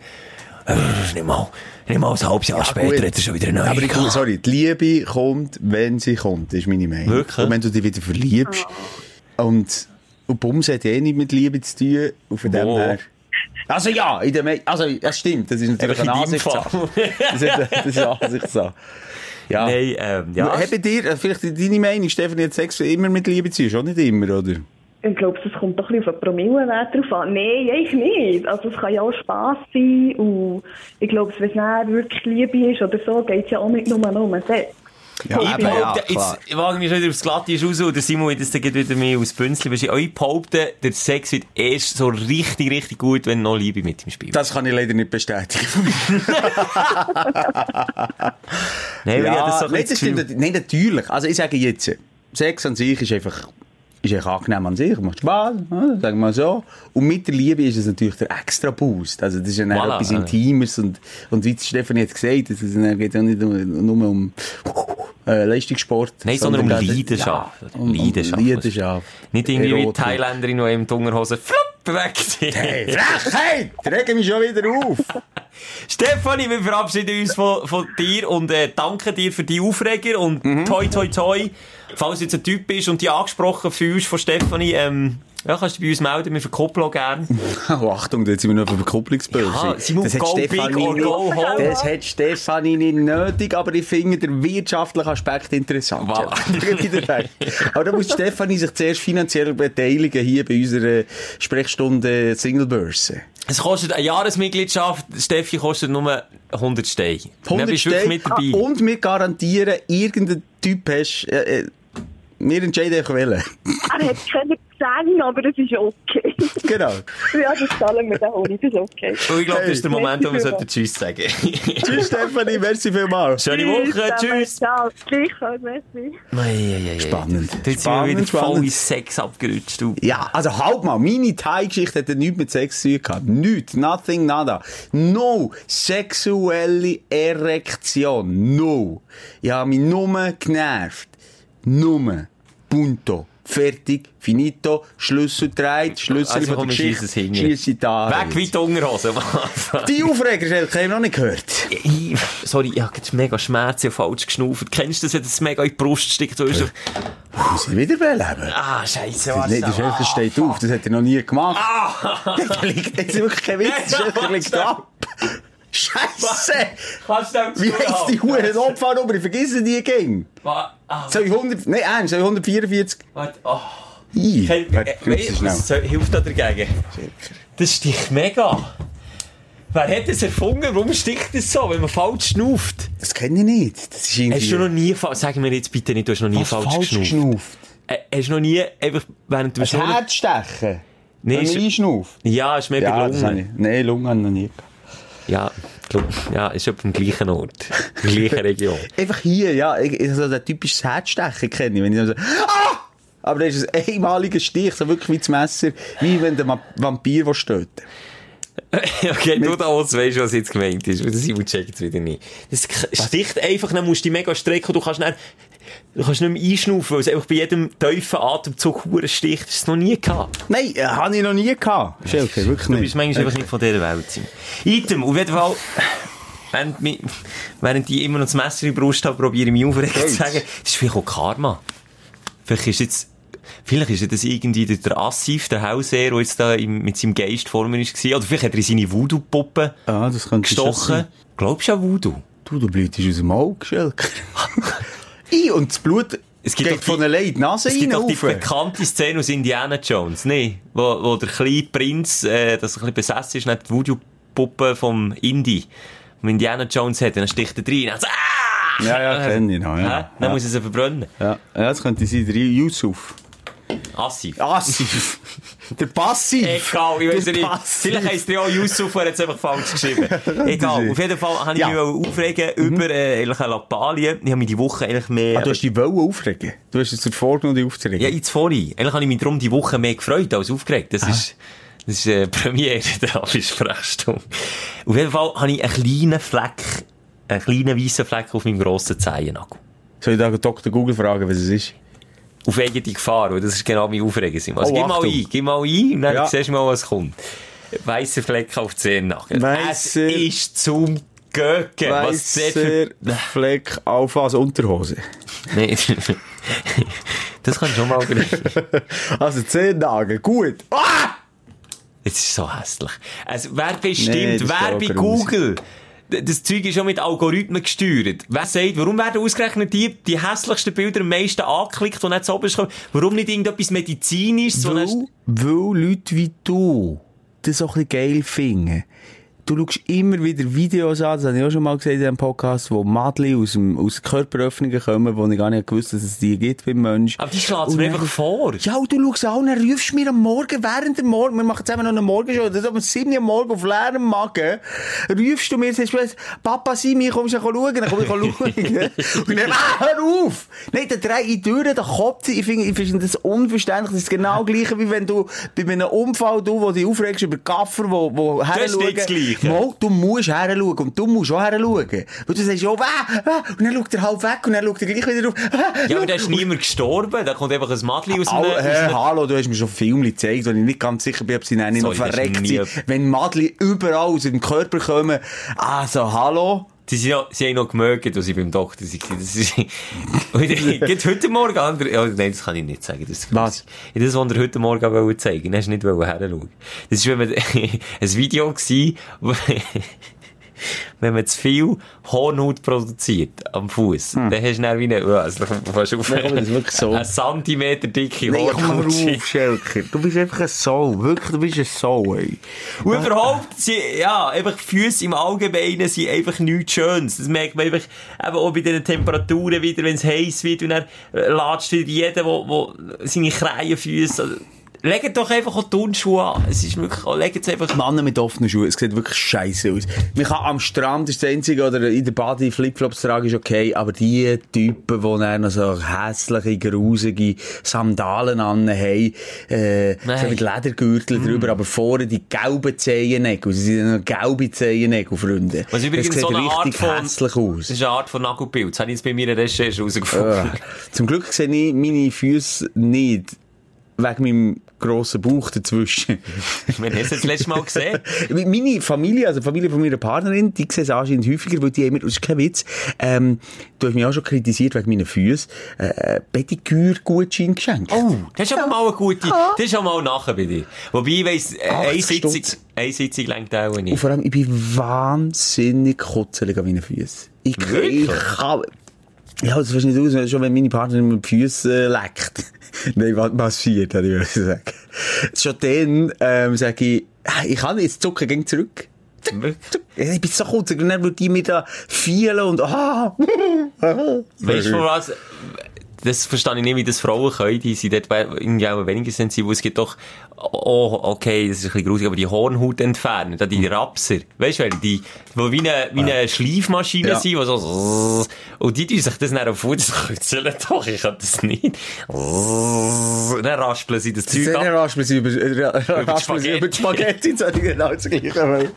äh, nicht mal, nicht mal ein halbes Jahr später gut. hat er schon wieder eine neue Aber ich, sorry, die Liebe kommt, wenn sie kommt, ist meine Meinung. Wirklich? Und wenn du dich wieder verliebst. Und, und Bums hat eh nicht mit Liebe zu tun. Und von dem her. Also ja, in der Me also, das stimmt, das ist natürlich Einfach eine in deinem Ansichtssache. Das ist, das ist eine Ansichtssache. Ja. Nein, ähm, ja. Ja. Haben dir, äh, vielleicht deine Meinung, Stefan, jetzt Sex immer mit Liebe zu tun? Schon nicht immer, oder? Ich glaube, es kommt doch ein bisschen auf den Promillenwert drauf an. Nein, eigentlich nicht. Also es kann ja auch Spass sein und ich glaube, wenn es dann wirklich Liebe ist oder so, geht es ja auch nicht nur um Sex. Ja, Ich behaupte, ja, klar. jetzt wage ich mich schon wieder aufs Glatte raus und der Simon dann gleich wieder mehr aus Bünzli. Ich euch behaupten, der Sex wird erst so richtig, richtig gut, wenn noch Liebe mit im Spiel. Das kann ich leider nicht bestätigen. Nein, ich habe das so ein nein, das stimmt. Nein, natürlich. Also ich sage jetzt, Sex an sich ist einfach, ist einfach angenehm an sich, macht Spaß, ja, sagen wir mal so. Und mit der Liebe ist es natürlich der extra Boost. Also das ist ja dann Voilà, etwas ja. Intimes und, und wie Stefan jetzt gesagt hat, es geht ja nicht nur, um äh, Leistungssport. Nein, sondern um dann- Leidenschaft. Ja, um, Leidenschaft. Um Leidenschaft. Nicht irgendwie wie die Erotik. Thailänderin, die im Dungerhose flupp weg Hey, Frechheit! Rege mich schon wieder auf! Stefanie, wir verabschieden uns von, von dir und äh, danken dir für die Aufreger und Mhm. toi toi toi. Falls jetzt ein Typ bist und die angesprochen fühlst von Stefanie, ähm, ja, kannst du bei uns melden, wir verkuppeln auch gerne. Oh, Achtung, jetzt sind wir noch auf Verkupplungsbörse. Ja, Simon, das hat go big Stefanie or nicht- go home. Das hat Stefanie nicht nötig, aber ich finde den wirtschaftlichen Aspekt interessant. Ja, recht. aber da muss Stefanie sich zuerst finanziell beteiligen hier bei unserer Sprechstunde Singlebörse. Es kostet eine Jahresmitgliedschaft, Steffi kostet nur 100 Steine. Dann 100 bist du wirklich Steine. mit dabei. Und wir garantieren, irgendein Typ hast, äh, äh, wir entscheiden welchen. Er hat keine Gesänge, aber das ist okay. genau. ja, das zahlen wir den Honig, das ist okay. Und ich glaube, das ist der. Moment, wo wir sollten Tschüss sagen. Tschüss Stefanie, merci vielmals. Schöne Woche, tschüss. Ciao, gleichfalls, merci. Spannend. Du jetzt sind wir wieder Spannend, voll in Sex abgerutscht. Du. Ja, also halt mal, meine Thai-Geschichte hat ja nichts mit Sex zu tun gehabt. Nichts, nothing, nada. No sexuelle Erektion. No. Ich habe mich nur genervt. Nur. Punto. Fertig. Finito. Schlüssel dreht. Schlüssel Also von der Geschichte. Schiesse da. Weg wie die Unterhose. Die Aufreger, Schelke, habe ich noch nicht gehört. Ich- Sorry, ich habe jetzt mega Schmerzen und falsch geschnauft. Kennst du das, wenn das mega in die Brust steckt? Doch, Muss ich wiederbeleben? ah, scheiße, was nicht, der Schelke steht auf, das hat er noch nie gemacht. Der liegt, jetzt wirklich kein Witz, der Schelke liegt ab. Scheisse! Kannst du Wie heisst die Huren Opfernummer? Ich vergesse die ging. Ah, Soll ich 100, nein, ernst, soll ich 144? warte, oh. Ih, Hey, warte, was soll- hilft da dagegen? Das sticht mega. Wer hat das erfunden? Warum sticht das so, wenn man falsch schnauft? Das kenne ich nicht. Das ist irgendwie... Hast du noch nie, fa- sag mir jetzt bitte nicht, du hast noch nie Was falsch, falsch geschnauft. geschnauft? Äh, hast du noch nie einfach während du Ein Schnurren- Herzstechen? Nee, man einschnauft? Ja, ist mehr Ja, bei Lungen. Nein, Lunge habe ich noch nie gehabt. Ja, glaub, ja, ist etwa im gleichen Ort. In der gleichen Region. Einfach hier, ja, ich, ich- so ein typisches Herzstechen kenne ich, wenn ich dann so, ah! Aber das ist ein einmaliger Stich, so wirklich wie das Messer, wie wenn der Vampir will töten okay, du da aus weißt, was jetzt gemeint ist. Der Simon checkt es wieder nicht. Das sticht einfach, dann musst du dich mega strecken und du kannst dann, du kannst nicht mehr einschnaufen, weil es einfach bei jedem tiefen Atemzug hure sticht. Hast du noch nie gehabt. Nein, äh, habe ich noch nie gehabt. Schelke, wirklich Du nicht. bist manchmal einfach nicht von dieser Welt. Item, auf jeden Fall, während, während ich immer noch das Messer in die Brust habe, probiere ich mich aufregen zu sagen, das ist vielleicht auch Karma. Vielleicht ist jetzt, vielleicht ist das irgendwie der, der Assif, der Hausherr, der jetzt da im, mit seinem Geist vor mir war. Oder vielleicht hat er in seine Voodoo-Puppe Ah, gestochen. Glaubst du an Voodoo? Du, du blühtest aus dem Auge, Schelke. I, und das Blut Es gibt geht von allein in die Nase Es gibt doch die bekannte Szene aus Indiana Jones, ne? Wo, wo der kleine Prinz, äh, das ein bisschen besessen ist, nicht die Voodoo-Puppe vom Indie, wo Indiana Jones hat, und dann sticht er rein, und dann so, ah! Ja, ja, kenne ich noch, ja. Dann Ja. muss er sie verbrennen. Ja, ja, das könnte sein, der Yusuf. Assif. Passiv. der Passiv. Egal, ich weiß nicht. Passiv. Vielleicht heisst ja auch Yusuf, er hat es einfach falsch geschrieben. Egal, auf jeden Fall habe ich Ja. mich aufregen über äh, Lappalien. Ich habe mich die Woche eigentlich mehr... Ah, du hast dich wollen aufregen. Du hast es dir vorgenommen, dich aufzuregen. Ja, jetzt vorhin. Eigentlich habe ich mich darum die Woche mehr gefreut als aufgeregt. Das ist, das ist, äh, Premiere der Absprechstunde. Auf jeden Fall habe ich einen kleinen Fleck, einen kleinen weißen Fleck auf meinem grossen Zehennagel. Soll ich da Dr. Google fragen, was es ist? Auf eigene Gefahr, weil das ist genau mein Aufregen. Also, Oh, gib mal ein, gib mal ein, und dann Ja. siehst du mal, was kommt. Weißer Fleck auf die Zehennagel. Es ist zum Göcken. Weißer Fleck auf als Unterhose. Nee. das kann schon mal greifen. Also zehn Tage, gut. Ah! Es ist so hässlich. Also, wer bestimmt, Nee, wer bei Google, d- das Zeug ist schon mit Algorithmen gesteuert. Wer sagt, warum werden ausgerechnet die, die hässlichsten Bilder am meisten angeklickt und nicht so oben kommen? Warum nicht irgendetwas Medizinisches? Weil, weil Leute wie du das auch ein bisschen geil finden. Du schaust immer wieder Videos an, das habe ich auch schon mal gesagt in diesem Podcast, wo Madli aus, dem, aus Körperöffnungen kommen, wo ich gar nicht gewusst dass es die gibt beim Mensch. Aber die schlägt mir einfach vor. Ja, und du schaust an, dann rufst du mir am Morgen, während der Morgen, wir machen zusammen noch eine Morgenshow, das ist um 7 Uhr am Morgen auf leerem Magen, rufst du mir, sagst du, Papa Simi, kommst du schauen? Dann komm ich schauen. und dann, ah, hör auf! Nein, dann dreh ich durch, dann kotze ich, ich finde, ich finde das unverständlich, das ist genau das Gleiche, wie wenn du bei einem Unfall, du, wo dich aufregst über Gaffer, wo, wo ist nicht das Gleiche. Mal, du musst heranschauen und du musst auch heranschauen. Weil du sagst, ja, wah, wah, und dann schaut er halb weg und dann schaut er gleich wieder auf. Ja, aber da ist niemand gestorben. Da kommt einfach ein Madli aus Au, einem... aus hey, einem- hallo, du hast mir schon Filme gezeigt, wo ich nicht ganz sicher bin, ob sie dann nicht noch Sorry, verreckt sind. Wenn Madli überall aus dem Körper kommen, also, hallo? Sie, sind ja, sie haben noch gemögt, als ich beim Doktor war. Das ist, Geht heute Morgen andere, ja, nein, das kann ich nicht sagen. Das ist Was? Ja, das, was er heute Morgen wollte zeigen, hast du nicht wollen heranschauen. Das man, ein Video gewesen, wenn man zu viel Hornhaut produziert am Fuß, dann hast du dann wie eine, ja, also, fast auf, kommt das wirklich so. einen Zentimeter dicke Nein, Hornhaut. auf, Schelker. Du bist einfach ein Soul. Wirklich, du bist ein Soul, ey. Und überhaupt, sie, ja, einfach Füße im Allgemeinen sind einfach nichts Schönes. Das merkt man einfach eben auch bei den Temperaturen wieder, wenn es heiß wird und dann äh, latscht wieder jeder, wo seine Kreienfüße, also, legt doch einfach auch Turnschuhe an. Es ist wirklich, legt es einfach, Männer mit offenen Schuhen, es sieht wirklich scheiße aus. Man kann am Strand, das ist das Einzige, oder in der Body Flipflops tragen, ist okay, aber die Typen, die dann noch so hässliche, grusige Sandalen an haben, äh, so mit Ledergürtel drüber, aber vorne die gelben Zehennägel, sie sind noch gelbe Zehennägel, Freunde. was übrigens das so sieht eine Art richtig von, hässlich das aus. ist eine Art von Nagelbild. Das habe ich jetzt bei meiner Recherche herausgefunden. Ja. Zum Glück sehe ich meine Füße nicht. Wegen meinem grossen Bauch dazwischen. Wann hast du das letzte Mal gesehen? Meine Familie, also die Familie von meiner Partnerin, die sehen es anscheinend häufiger, weil die immer, das ist kein Witz, ähm, du hast mich auch schon kritisiert wegen meinen Füßen, äh, Pediküre-Gutschein geschenkt. Oh, das ist aber mal eine gute, das ist auch mal nachher bei dir. Wobei, ich weiss, äh, eine Sitzung, eine Sitzung längt auch Und nicht. vor allem, ich bin wahnsinnig kutzelig an meinen Füßen. Ich, Wirklich? ich kann, ja, das weißt nicht aus, schon wenn meine Partnerin mir die Füße äh, leckt. Nein, was passiert, hätte ich sagen. Schon dann, ähm, sage ich, ah, ich kann jetzt zucken, geh zurück. Ich bin so kurz, und dann würde die mir da fielen und, ah, Weißt du, was? das verstehe ich nicht, wie das Frauen können, die sind dort irgendwie auch weniger sensibel. Es gibt doch, oh, okay, das ist ein bisschen grusig, aber die Hornhaut entfernen, da die Rapser, weißt du, die, die wie eine, wie eine Schleifmaschine Ja. sind, die so, und die tun sich das dann auf Fuß, das können doch, ich kann das nicht. Dann raspeln sie das Zeug ab. raspeln sie über, äh, raspeln sie über die Spaghetti, das habe ich genau das Gleiche.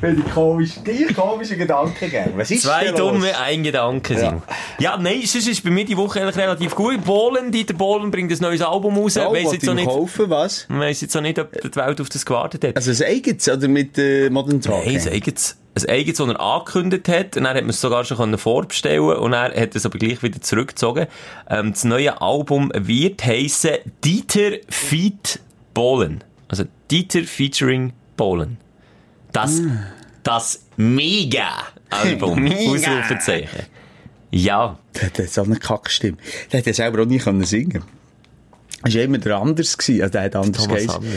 Weil, die komisch, gleich komische Gedanken geben. Was ist Zwei dumme, ein Gedanke sind. Ja, nein, sonst ist bei mir die Woche eigentlich relativ gut. Bohlen, Dieter Bohlen bringt ein neues Album raus. Oh, weiss was jetzt ihm nicht, kaufen, was? weiss jetzt auch nicht, ob die Welt auf das gewartet hat. Also ein eigenes, oder mit äh, Modern Talking? Nein, ein eigenes, ein eigenes, das er angekündigt hat. Und dann hat man es sogar schon können vorbestellen Und er hat es aber gleich wieder zurückgezogen. Ähm, das neue Album wird heissen Dieter Feat Bohlen. Also Dieter featuring Bohlen. Das, das Mega-Album. Mega. Ausrufezeichen. Ja. Der hat so eine Kackstimme. Der hätte selber auch nie können singen Es war immer der anders gewesen, also der hat anders geheißen, Anders,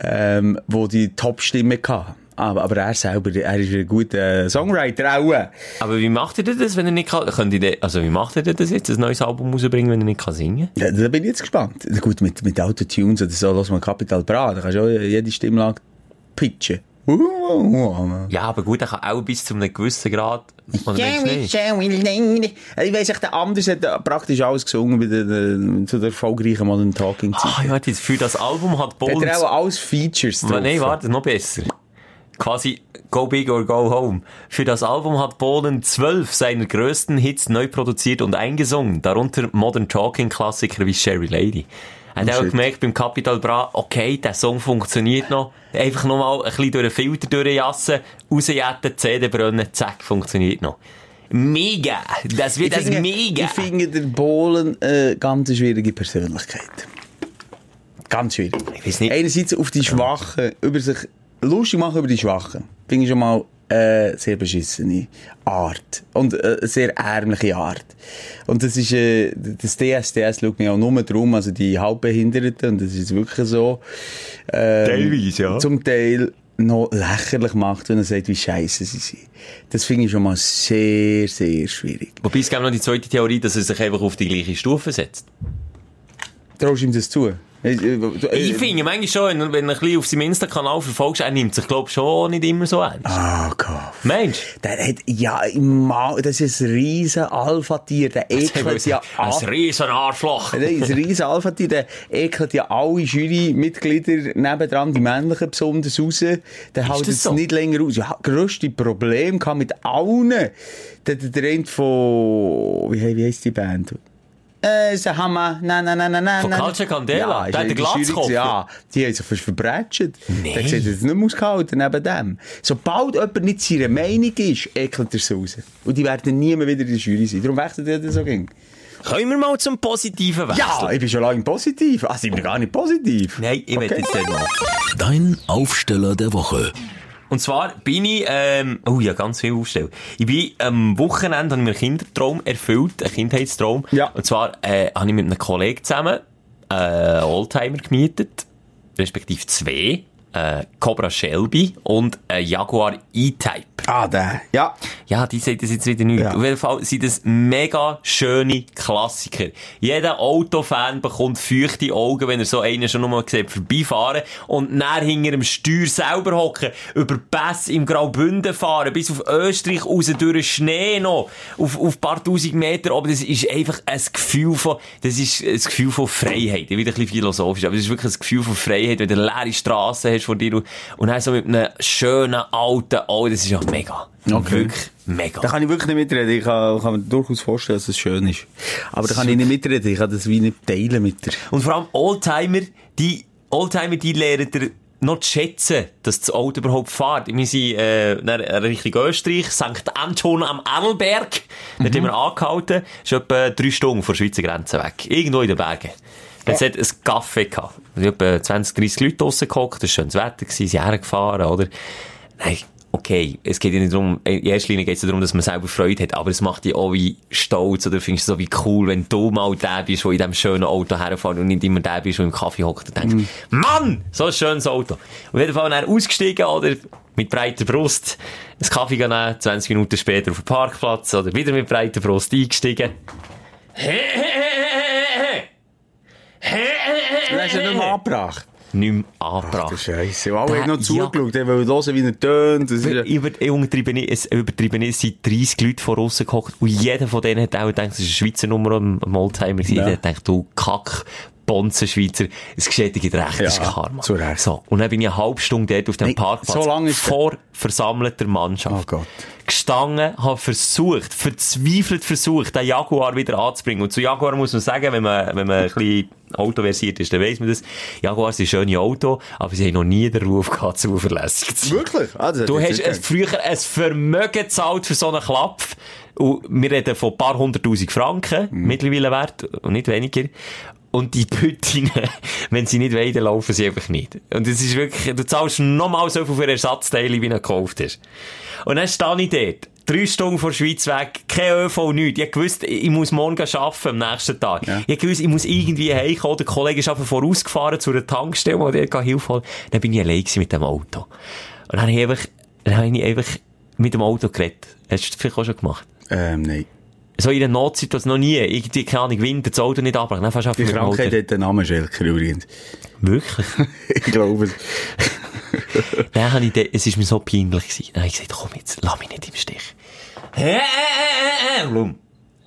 ähm, wo die Top-Stimme hatte. Aber, aber er selber, er ist ein guter Songwriter auch. Aber wie macht ihr das, wenn er nicht kann? Könnt ihr also wie macht ihr das jetzt, ein neues Album rausbringen, wenn er nicht kann singen? Ja, da bin ich jetzt gespannt. Gut, mit, mit Autotunes oder so, lass mal Capital Bra, da kannst du auch jede Stimmlage pitchen. Ja, aber gut, er kann auch bis zu einem gewissen Grad. Oder nicht? Ich weiss echt, der Anders hat praktisch alles gesungen bei der, der, zu der erfolgreichen Modern Talking Zeit. Ah, ja, warte, für das Album hat Hat Bohlen... er auch alles Features drauf? Nein, warte, noch besser. Quasi Go Big or Go Home. Für das Album hat Bohlen zwölf seiner größten Hits neu produziert und eingesungen, darunter Modern Talking Klassiker wie Sherry Lady. Hat auch gemerkt beim Capital Bra, okay, der Song funktioniert noch. Einfach nochmal ein bisschen durch den Filter durchjassen, rausjetten, CD brennen, zack, funktioniert noch. Mega! Das wird Ich das finde- mega! Ich finde der Bohlen äh, ganz eine schwierige Persönlichkeit. Ganz schwierig. Ich weiß nicht. Einerseits auf die Schwachen, über sich lustig machen über die Schwachen. Finde ich schon mal äh, sehr beschissene Art. Und äh, eine sehr ärmliche Art. Und das ist, äh, das DSDS schaut mir auch nur drum, also die Halbbehinderten, und das ist wirklich so. Ähm, Teilweise, ja. Zum Teil noch lächerlich macht, wenn er sagt, wie scheiße sie sind. Das finde ich schon mal sehr, sehr schwierig. Wobei es gibt noch die zweite Theorie, dass er sich einfach auf die gleiche Stufe setzt. Traust du ihm das zu? Äh, du- äh, Ich finde manchmal schon, wenn du ein bisschen auf seinem Insta-Kanal verfolgst, er nimmt sich, glaube ich, schon nicht immer so ernst. Oh Gott. Mensch! Der hat, ja, im Ma das ist ein riesen Alpha-Tier, der ekelt ja Ein riesen Arschloch! Ein riesen Alpha-Tier, der ekelt ja alle Jurymitglieder nebendran, die männlichen besonders raus. Der hält das es so? nicht länger aus. Ja, grösste Problem gehabt mit allen. Der, der, der von, wie, wie heisst die Band? Äh, Hammer. Nein, nein, nein, nein, nein. Von. Calcio Candela? ist Der hat den Glatzkopf? Ja, die haben sich fast verbrätscht. Nee. Der sieht jetzt nicht mehr ausgehalten neben dem. Sobald jemand nicht seiner Meinung ist, ekelt er es raus. Und die werden nie mehr wieder in der Jury sein. Darum wechselt er das so ging. Können wir mal zum Positiven wechseln? Ja, ich bin schon lange positiv. Ah, sind wir gar nicht positiv? Nein, ich möchte jetzt nicht mal. Dein Aufsteller der Woche. Und zwar bin ich, ähm, oh ja, ganz viel aufstellen. Ich bin am Wochenende, habe ich mir einen Kindertraum erfüllt, einen Kindheitstraum. Ja. Und zwar, äh, habe ich mit einem Kollegen zusammen, äh, Oldtimer gemietet, respektive zwei, äh, Cobra Shelby und ein Jaguar E-Type. Ah, der. Ja. Ja, die sagt das jetzt wieder nicht. Ja. Auf jeden Fall sind das mega schöne Klassiker. Jeder Autofan bekommt feuchte Augen, wenn er so einen schon mal sieht, vorbeifahren und dann hinter dem Steuer selber hocken, über Pässe im Graubünden fahren, bis auf Österreich raus, durch den Schnee noch, auf, auf ein paar tausend Meter, aber das ist einfach ein Gefühl von, das ist ein Gefühl von Freiheit. Wieder ein bisschen philosophisch, aber es ist wirklich ein Gefühl von Freiheit, wenn du leere Straße hast vor dir und, dann so mit einem schönen alten Auto, das ist ja mega. Okay. Wirklich mega. Da kann ich wirklich nicht mitreden. Ich kann, kann mir durchaus vorstellen, dass es schön ist. Aber da kann ich nicht mitreden. Ich kann das wie nicht teilen mit dir. Und vor allem Oldtimer, die, Oldtimer, die lernen dir noch zu schätzen, dass das Auto überhaupt fährt. Wir sind, äh, Richtung Österreich, St. Anton am Arlberg. Dort haben wir angehalten. ist etwa drei Stunden vor der Schweizer Grenze weg. Irgendwo in den Bergen. Jetzt hat ein Kaffee gehabt. Haben etwa 20, 30 Leute draussen gehockt, es war schönes Wetter, sie sind hergefahren, oder? Nein, okay, es geht ja nicht darum, in erster Linie geht es darum, dass man selber Freude hat, aber es macht dich auch wie stolz, oder findest du so wie cool, wenn du mal der bist, der in diesem schönen Auto herfährt und nicht immer der bist, der im Kaffee hockt und denkst, Mann, so ein schönes Auto. Und auf jeden Fall dann ausgestiegen, oder? Mit breiter Brust, einen Kaffee genommen, 20 Minuten später auf dem Parkplatz, oder wieder mit breiter Brust eingestiegen. Du hast ihn nicht mehr angebracht. nicht mehr Ach, du angebracht. Scheisse. Und alle Der- haben noch ja. zugeschaut, die wollen hören, wie er tönt. Ist ja- Über, übertrieben, es übertrieben ist, sind 30 Leute vor uns gehockt und jeder von denen hat auch gedacht, das ist eine Schweizer Nummer am Oldtimer. Ja. Der hat gedacht, du Kack, Bonzen-Schweizer, es geschieht dir recht, das ist Ja, Karma. zu Recht. So. Und dann bin ich eine halbe Stunde dort auf dem Nein, Parkplatz. so lange ist- vor versammelter Mannschaft. Oh Gott. Gestanden, habe versucht, verzweifelt versucht, den Jaguar wieder anzubringen. Und zu Jaguar muss man sagen, wenn man, wenn man ein bisschen autoversiert ist, dann weiss man das. Jaguar sind schöne Auto, aber sie haben noch nie den Ruf gehabt, zuverlässig zu sein. Wirklich? Ah, Du hast ein, früher ein Vermögen gezahlt für so einen Klapf. Und wir reden von ein paar hunderttausend Franken, Mhm. mittlerweile wert, und nicht weniger. Und die Püttinnen, wenn sie nicht dann laufen sie einfach nicht. Und es ist wirklich, du zahlst nochmal so viel für Ersatzteile, wie du gekauft hast. Und dann stehe ich dort. Drei Stunden vor der Schweiz weg, kein ÖV, nichts. Ich gewusst, ich muss morgen arbeiten, am nächsten Tag. Ja. Ich gewusst, ich muss irgendwie heimkommen. Der Kollege ist einfach vorausgefahren zu einer Tankstelle, wo der Hilfe holen Dann bin ich allein mit dem Auto. Und dann habe ich einfach, dann habe ich einfach mit dem Auto geredet. Hast du das vielleicht auch schon gemacht? Ähm, nein. So in einer Notsituation noch nie. Irgendwie, keine Ahnung, Winter, das Auto nicht abbrechen. Dann fährst du einfach Die. Krankheit hat den Namen Schelker übrigens. Wirklich? ich glaube es. Dann habe ich, de- es ist mir so peinlich gewesen. Dann habe ich gesagt, komm jetzt, lass mich nicht im Stich. Hä, äh, äh, äh, Blum.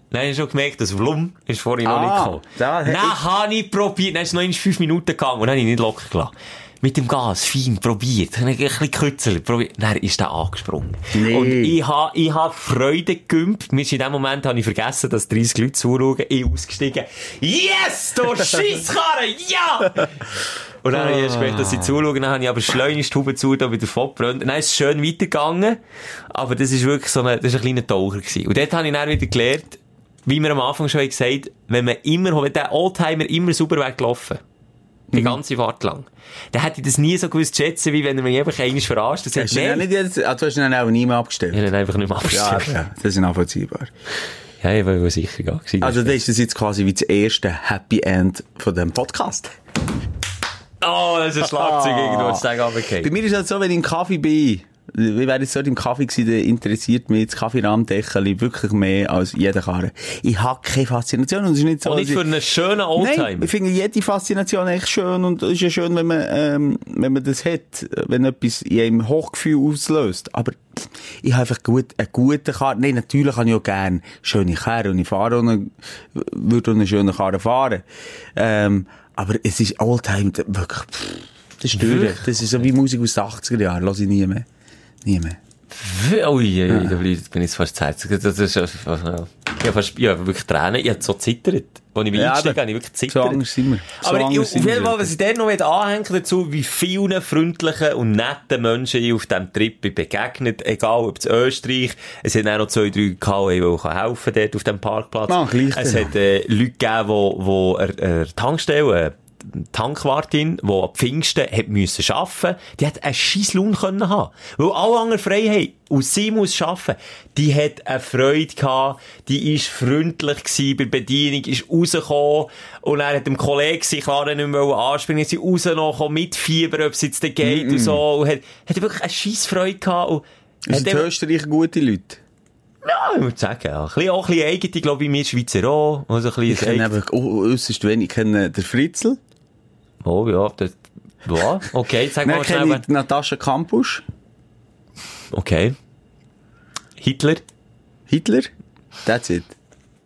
Dann habe ich schon gemerkt, dass Blum ist vorhin noch Ah, nicht gekommen. da Dann habe ich probiert, dann ist es noch fünf Minuten gegangen und dann habe ich nicht locker gelassen. Mit dem Gas, fein, probiert. Ein bisschen gekützelt, probiert. Dann ist der angesprungen. Nee. Und ich habe, ich habe Freude gegümpt. Mir in dem Moment habe ich vergessen, dass 30 Leute zuschauen. Ich ausgestiegen. Yes, du Scheisskarre, ja! Und dann habe ich erst gemerkt, dass sie zuschauen. Dann habe ich aber schleunigst die Haube zu, da wieder fortgebrannt. Dann ist es schön weitergegangen. Aber das ist wirklich so ein, das ist ein kleiner Taucher gewesen. Und dort habe ich dann wieder gelernt, wie wir am Anfang schon gesagt haben, wenn man immer, wenn der Oldtimer immer sauber wäre die ganze Fahrt lang, dann hätte ich das nie so gewusst zu schätzen, wie wenn er mich einfach einmal verarscht. Das Hast du ihn nicht jetzt, ah, du hast ihn dann auch nie mehr abgestellt? ich habe ihn einfach nicht mehr Ja, abgestellt. ja, das ist nachvollziehbar. Ja, ich war sicher gewesen. Also, das ist das jetzt quasi wie das erste Happy End von dem Podcast. oh, das ist ein Schlagzeug irgendwo, das Tag Bei mir ist es so, wenn ich im Kaffee bin, wie wäre jetzt dort im Kaffee gewesen, dann interessiert mich das Kaffeerahmdeckel wirklich mehr als jeder Karre. Ich habe keine Faszination und es ist nicht so, Und nicht für einen schönen Nein, Oldtimer. ich finde jede Faszination echt schön und es ist ja schön, wenn man, ähm, wenn man das hat, wenn etwas in einem Hochgefühl auslöst. Aber ich habe einfach gut, einen guten Karren. Nein, natürlich habe ich auch gerne schöne Karren und ich fahre auch eine, würde auch eine schöne Karre fahren. Ähm, aber es ist Oldtimer wirklich, pff, das ist durch. Das ist so wie Musik aus den 80er Jahren, lasse ich nie mehr. Nie mehr. Ui, ui, ui, da bin ich ich fast Herz. Das ist, ja, ja. Ich habe fast, ich habe wirklich Tränen, ich habe so zittert. Als ich Ja, einstieg, habe ich wirklich So zittert. anders sind wir. So Aber ich, auf jeden Fall, was ich dann noch anhängen dazu, wie vielen freundlichen und netten Menschen ich auf diesem Trip bin begegnet, egal ob es Österreich, es hat auch noch zwei, drei gehabt, die auch helfen dort auf dem Parkplatz. Gleich es hat äh, Leute gegeben, die, die eine, eine Tankstelle, äh, Tankwartin, die am Pfingsten hat müssen arbeiten, die hat einen scheiß Lohn können haben. Weil alle anderen frei haben. Und sie muss arbeiten. Die hat eine Freude gehabt. Die ist freundlich gewesen bei der Bedienung, ist rausgekommen. Und dann hat dem Kollegen sich klar nicht mehr anspringen, sie rausgenommen, mit Fieber, ob es jetzt geht und so. Und hat, hat wirklich eine scheiß Freude gehabt. Und eben- Österreicher gute Leute? Ja, ich würde sagen, ja. Ein bisschen, auch ein bisschen eigene, glaube ich, wir Schweizer auch. Also ein Ich kenne oh, äußerst wenig. Ich kenne den Fritzl. Oh, ja, das, ja, okay, sag Dann mal schnell. kenne ich die Natascha Campus. Okay. Hitler? Hitler. That's it.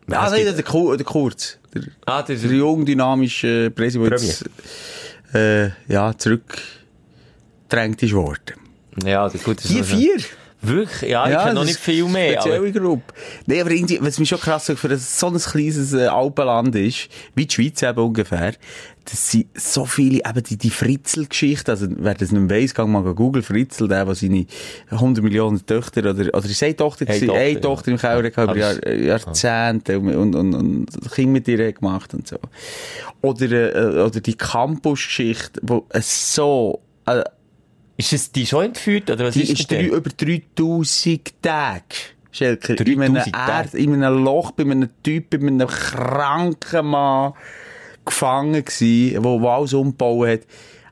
Ja, ah, nein, gibt- der, Kur der Kurz. Der, Ah, der ist, jung, dynamische Präsident, der äh, ja, zurückgedrängt ist worden. ja, das gut. das Die ist- vier. Wirklich? Ja, ich Ja, kenne noch nicht viel mehr. Spezielle Aber, Gruppe. Nee, aber irgendwie, was mich schon krass sagt, für ein, so ein kleines äh, Alpenland ist, wie die Schweiz eben ungefähr, das sind so viele, eben die, die Fritzl-Geschichte, also wer das nicht weiss, gang mal googeln, Fritzl, der, der seine 100 Millionen Töchter, oder, oder ist eine Tochter, gewesen, Tochter, eine ja. Tochter im Keller über Jahr, es- Jahrzehnte und, und, und, und Kinder mit ihr gemacht und so. Oder, äh, oder die Campus-Geschichte, wo es so, äh, ist es die schon entführt, oder was die ist, ist drei, über 3000 Tage. Schelke, in einem, 3000 Tage? Erd, in einem Loch, bei einem Typ, bei einem kranken Mann gefangen gewesen, wo, wo alles umgebaut hat.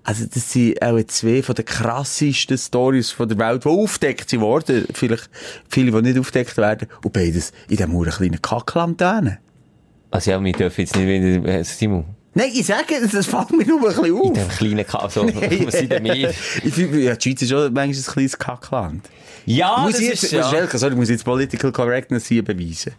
Also, das sind auch zwei von den krassesten Stories von der Welt, die aufdeckt sind worden. Vielleicht viele, die nicht aufdeckt werden. Und beides in diesem kleinen Kackland. Also ja, wir dürfen jetzt nicht wieder, äh, Simon, Nein, ich sage, das fällt mir nur ein bisschen In auf. dem kleinen Kaso. Was sind denn wir? Ich finde, ja, die Schweiz ist schon manchmal ein kleines Kackland. Ja, muss das ich jetzt, ist, ja. sorry, ich muss jetzt Political Correctness hier beweisen.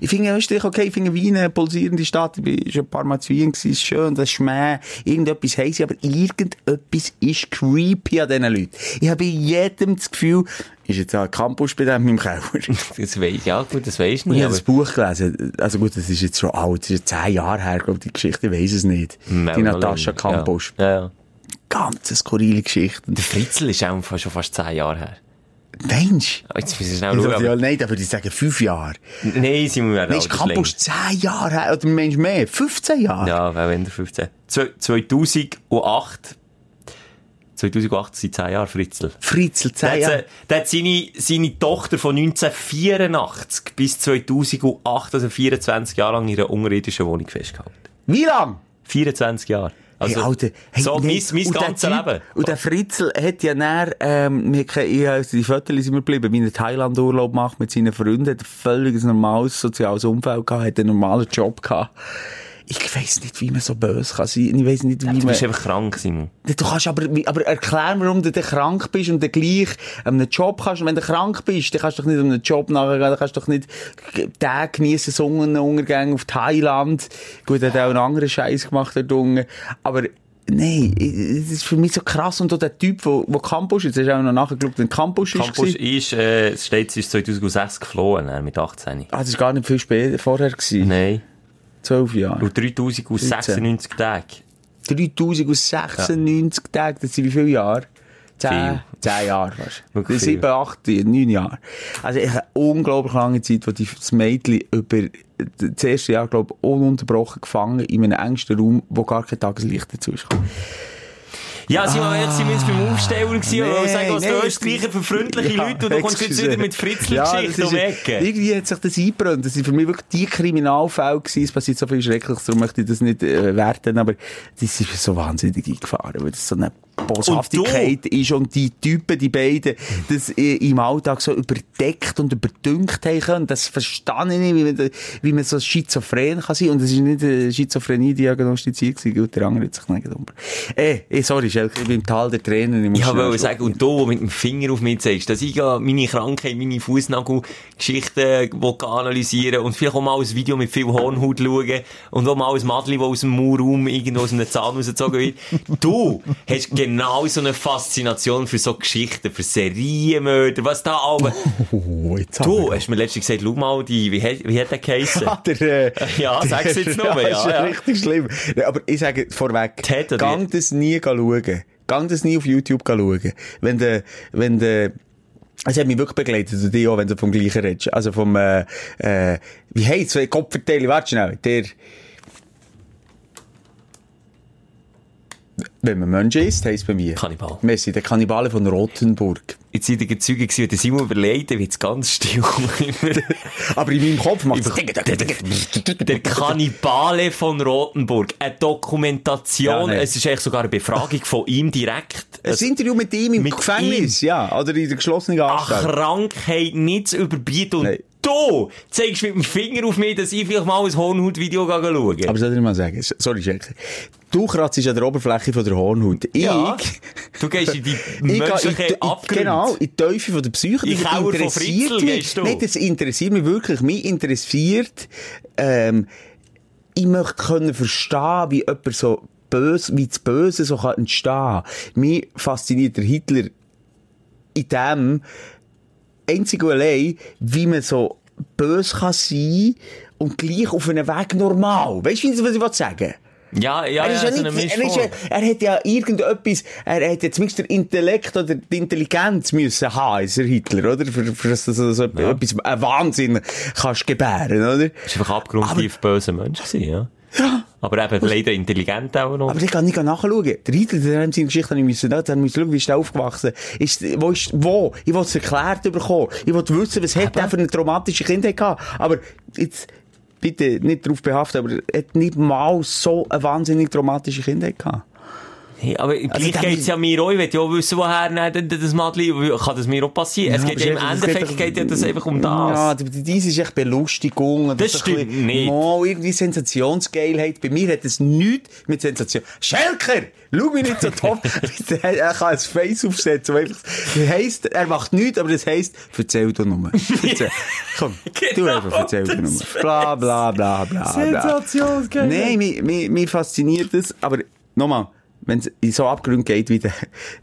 Ich finde Österreich okay, ich finde Wien eine pulsierende Stadt, ich bin schon ein paar Mal zu Wien ist schön, das Schmäh, irgendetwas sie, aber irgendetwas ist creepy an diesen Leuten. Ich habe bei jedem das Gefühl, ist jetzt ein Campus bei dem meinem Keller. Das weiss, ja, gut, das du Ich nicht. habe das Buch gelesen. Also gut, das ist jetzt schon alt. Das ist jetzt zehn Jahre her, glaube ich, die Geschichte. Ich weiss es nicht. aber- die Natascha Campus. Ja, ja. Ganz eine skurrile Geschichte. Der Fritzl ist auch fast- schon fast zehn Jahre her. Mensch. Oh, Jetzt müssen wir schnell schauen. ja, nein, da würde ich sagen, fünf Jahre. Nein, sie müssen Nein, ist Campus zehn Jahre her. Oder Mensch mehr? 15 Jahre? Ja, wenn der 15. Zwei- 2008. 2008 sind 10 Jahre Fritzl. Fritzl, Der zehn hat, Jahre. der hat seine, seine Tochter von 1984 bis 2008, also 24 Jahre lang in einer unterirdischen Wohnung festgehalten. Wie lang? 24 Jahre. Also, hey, Alter, hey, so mein, mein ganzes Leben. Und der Fritzl hat ja näher, ähm, kennen- ich, also die Fotos sind mir geblieben, wie er Thailand-Urlaub macht mit seinen Freunden, hat ein völlig normales soziales Umfeld gehabt, hat einen normalen Job gehabt. Ich weiss nicht, wie man so böse kann sein. Ich weiss nicht, wie Du man... bist einfach krank, Simon. Du kannst aber, aber erklären, warum du krank bist und dann gleich einen Job kannst. Und wenn du krank bist, dann kannst du doch nicht um einen Job nachgehen, dann kannst du doch nicht Tage geniessen, Sonnenuntergänge auf Thailand. Gut, hat auch einen anderen Scheiß gemacht dort unten. Aber, Nein, das ist für mich so krass. Und auch der Typ, wo, wo Campus ist, hast du auch noch nachgeschaut, wenn Campus, Campus ist. ist, äh, steht, ist 2006 geflohen, äh, mit 18. Ah, das war gar nicht viel später, vorher gewesen. Nein. Zwölf Jahre. Und 3096 Tage. 3096 Tage, das sind wie viele Jahre? Zehn, Viel. zehn Jahre fast. Wirklich Das viel. sieben, acht, neun Jahre. Also ich eine unglaublich lange Zeit, wo die, das Mädchen über das erste Jahr, glaube ich, ununterbrochen gefangen in einem engsten Raum, wo gar kein Tageslicht dazu ist. Ja, Simon, ah, jetzt sind wir jetzt beim Aufsteller gewesen, Nee, sagen, was nee, die das- Österreicher für freundliche Ja, Leute, und du kommst jetzt wieder mit Fritzl-Geschichten Ja, um Ecke. Irgendwie hat sich das eingebrannt. Das sind für mich wirklich die Kriminalfälle gewesen. Es passiert so viel Schreckliches, darum möchte ich das nicht äh, werten, aber das ist so wahnsinnig eingefahren, weil das so eine Boshaftigkeit ist und die Typen, die beiden, das äh, im Alltag so überdeckt und überdünkt haben können. Das verstehe ich nicht, wie man, wie man so schizophren kann sein. Und es ist nicht eine Schizophrenie diagnostiziert gewesen, gut, der andere hat sich nicht um. Äh, eh, sorry, Schelke, ich bin im Tal der Tränen. Ich Ich wollte sagen, und du, mit dem Finger auf mich zeigst, dass ich ja meine Krankheit, meine Fußnagelgeschichten will analysieren und vielleicht auch mal ein Video mit viel Hornhaut schauen und auch mal ein Madli, das aus dem Maulraum irgendwo aus einem Zahn rausgezogen wird. Du hast genau so eine Faszination für so Geschichten, für Serienmörder, was da aber... Oh, Du, hast mir letztens gesagt, schau mal, die, wie, hat- wie hat der geheissen? Ah, der, äh, Ja, sag's jetzt nur, ja, ist ja. richtig schlimm. Ja, aber ich sage vorweg, gang das nie schauen. Gang das nie auf YouTube schauen. Wenn der, wenn der, es hat mich wirklich begleitet, die auch, wenn du vom gleichen redest. Also vom, äh, äh, wie heisst es? Kopfverteilung, warte schnell. Der, wenn man Menschen isst, heisst es bei mir. Kannibal. Messi, der Kannibale von Rothenburg. Jetzt seid ihr Zeuge gewesen, der Simon überlegt, wie jetzt ganz still Aber in meinem Kopf macht es Der Kannibale von Rothenburg. Eine Dokumentation. Ja, es ist eigentlich sogar eine Befragung von ihm direkt. Ein Interview mit ihm im Mit Gefängnis, ja. Oder in der geschlossenen Ach, Anstalt. Krankheit nicht zu überbieten. Und Nein. Du zeigst mit dem Finger auf mich, dass ich vielleicht mal ein Hornhaut-Video schauen Aber soll ich mal sagen, sorry, Jack. Du kratzt an der Oberfläche von der Hornhaut. Ich, Ja. Du gehst in die menschliche in, Abgründe. genau, in die Teufel von der Psyche. In Das Keller von Fritzl gehst du. Nein, das interessiert mich wirklich. Mich interessiert, ähm, ich möchte können verstehen, wie jemand so böse, wie das Böse so kann entstehen. Mich fasziniert der Hitler in dem, einzig und allein, wie man so böse kann sein und gleich auf einem Weg normal. Weißt du, was ich will sagen Ja, ja, er, ja, ist ja so eine nicht, er, ist ja, er hat ja irgendetwas, er hat ja zumindest den Intellekt oder die Intelligenz müssen haben, ist er Hitler, oder? Für, für dass du so, so etwas, ein Wahnsinn kannst gebären, oder? ist einfach abgrundtief böser Mensch gewesen, ja. Ja. Aber eben leider intelligent auch noch. Aber ich kann nicht nachschauen. Der Hitler, der hat seine Geschichte nicht müssen, da müssen schauen, wie ist der aufgewachsen? Ist, wo ist, wo? Ich will es erklärt bekommen. Ich will wissen, was hat er für eine traumatische Kindheit gehabt. Aber jetzt, bitte nicht darauf behaften, aber er hat nicht mal so eine wahnsinnig traumatische Kindheit gehabt. Hey, aber gleich dann- geht's ja mir auch. Ich will ja auch wissen, woher das Madli, kann das mir auch passieren? es Ja, geht ja im es Endeffekt doch- geht ja das einfach um das. Ja, die- die- dies ist echt Belustigung. Das ein stimmt bisschen- nicht. Mal irgendwie Sensationsgeilheit. Bei mir hat es nichts mit Sensation. Schelker! Schau mich nicht so top. er kann ein Face aufsetzen. Das heisst, er macht nichts, aber das heisst, erzähl du nur. Erzähl. Komm, du einfach erzähl du nur. das Bla, bla, bla, bla, bla. Sensationsgeilheit. Nein, mich, mich, mich fasziniert das, aber nochmal, wenn es in so Abgrund geht wie der,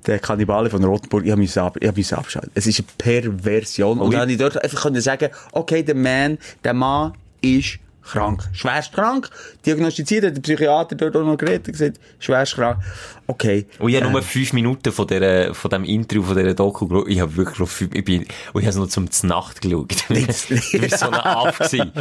der Kannibale von Rotenburg, ich musste ab, ich abschalten. Es ist eine Perversion. Und Ui. dann habe ich dort einfach können sagen, okay, der Mann, der Mann ist krank. Schwerst krank. Diagnostiziert hat der Psychiater dort auch noch geredet und gesagt, schwerst krank. Okay. Und ich habe Äh, nur fünf Minuten von, der, von dem Interview, von dieser Doku geschaut. Ich habe wirklich noch fünf, ich bin, und ich habe es noch zum Znacht geschaut. ich war so ein Aff gewesen.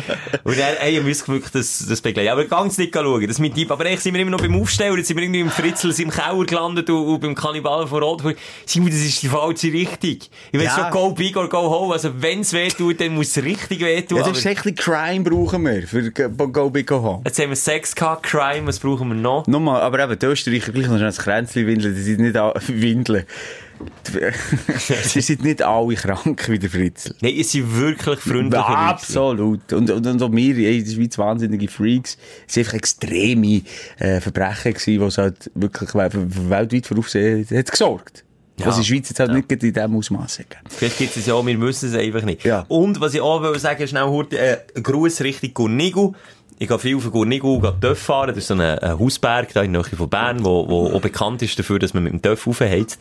Und dann, ey, ich muss wirklich das, das begleiten. Aber ganz nicht schauen, das ist mein Tipp. Aber eigentlich sind wir immer noch beim Aufstellen, jetzt sind wir irgendwie im Fritzl, im Keller gelandet und, und beim Kannibalen von Rotburg. Simon, das ist die falsche Richtung. Ich weiß Ja. schon, go big or go home. Also, wenn es weh tut, dann muss es richtig weh tun. Ja, das ist echt ein bisschen Crime brauchen wir für Go Big Go Home. jetzt haben wir Sex gehabt, Crime, was brauchen wir noch? Nochmal, aber eben, die Österreicher gleich noch schnell ein Kränzchen windeln, die sind nicht windeln. Sie sind nicht alle krank wie der Fritzl. Nein, es sind wirklich freundliche. Absolut. Und, und, und auch wir ey, in der Schweiz wahnsinnige Freaks. Es waren einfach extreme äh, Verbrechen, gewesen, die es halt wirklich weltweit für Aufsehen hat gesorgt. Ja. Was in der Schweiz jetzt halt nicht gerade in diesem Ausmaß gegeben. Vielleicht gibt es ja, wir müssen es einfach nicht. Ja. Und was ich auch will sagen, schnell heute, äh, Gruß Richtung Gurnigu. Ich gehe viel von Gurnigu Töff fahren. Das ist so ein, ein Hausberg da in der Nähe von Bern, wo, wo auch bekannt ist dafür, dass man mit dem Töff raufheizt.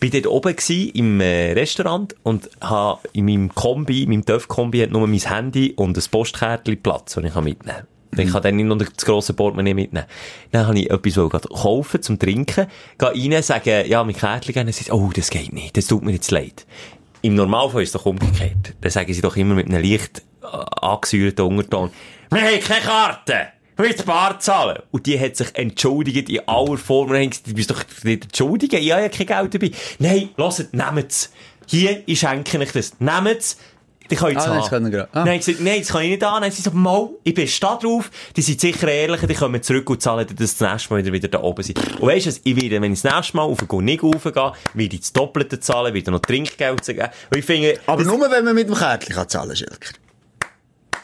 Ich war dort oben gewesen, im äh, Restaurant und habe in meinem Kombi, in meinem Töff-Kombi hat nur mein Handy und ein Postkärtchen Platz, das ich mitnehmen kann. Ich kann dann nicht noch das grosse Portemonnaie mitnehmen. Dann habe ich etwas kaufen zum Trinken, gehe rein, sage, ja, mein Kärtchen geben, dann sagt, oh, das geht nicht, das tut mir jetzt leid. Im Normalfall ist es doch umgekehrt. Dann sagen sie doch immer mit einem leicht äh, angesäuerten Unterton, wir haben keine Karte! Willst du Bar zahlen? Und die hat sich entschuldigt in aller Form. Und haben gesagt, du bist doch nicht entschuldigen. Ich habe ja kein Geld dabei. Nein, hört, nehmt's. Hier, ich schenke euch das. Nehmt's. Die können es Ah, haben. das können wir gerade. Ah. Nein, ich gesagt, nein, das kann ich nicht an. Dann haben sie so, mal, ich bin da drauf. Die sind sicher ehrlich, die kommen zurück und zahlen dir das nächste Mal wieder, wieder da oben sind. Und weisst du, was, ich werde, wenn ich das nächste Mal auf den nicht raufgehe, werde ich das Doppelte zahlen, wieder noch Trinkgeld zu geben. Und ich finde, Aber das, nur, wenn man mit dem Kärtchen kann zahlen kann, Schelker.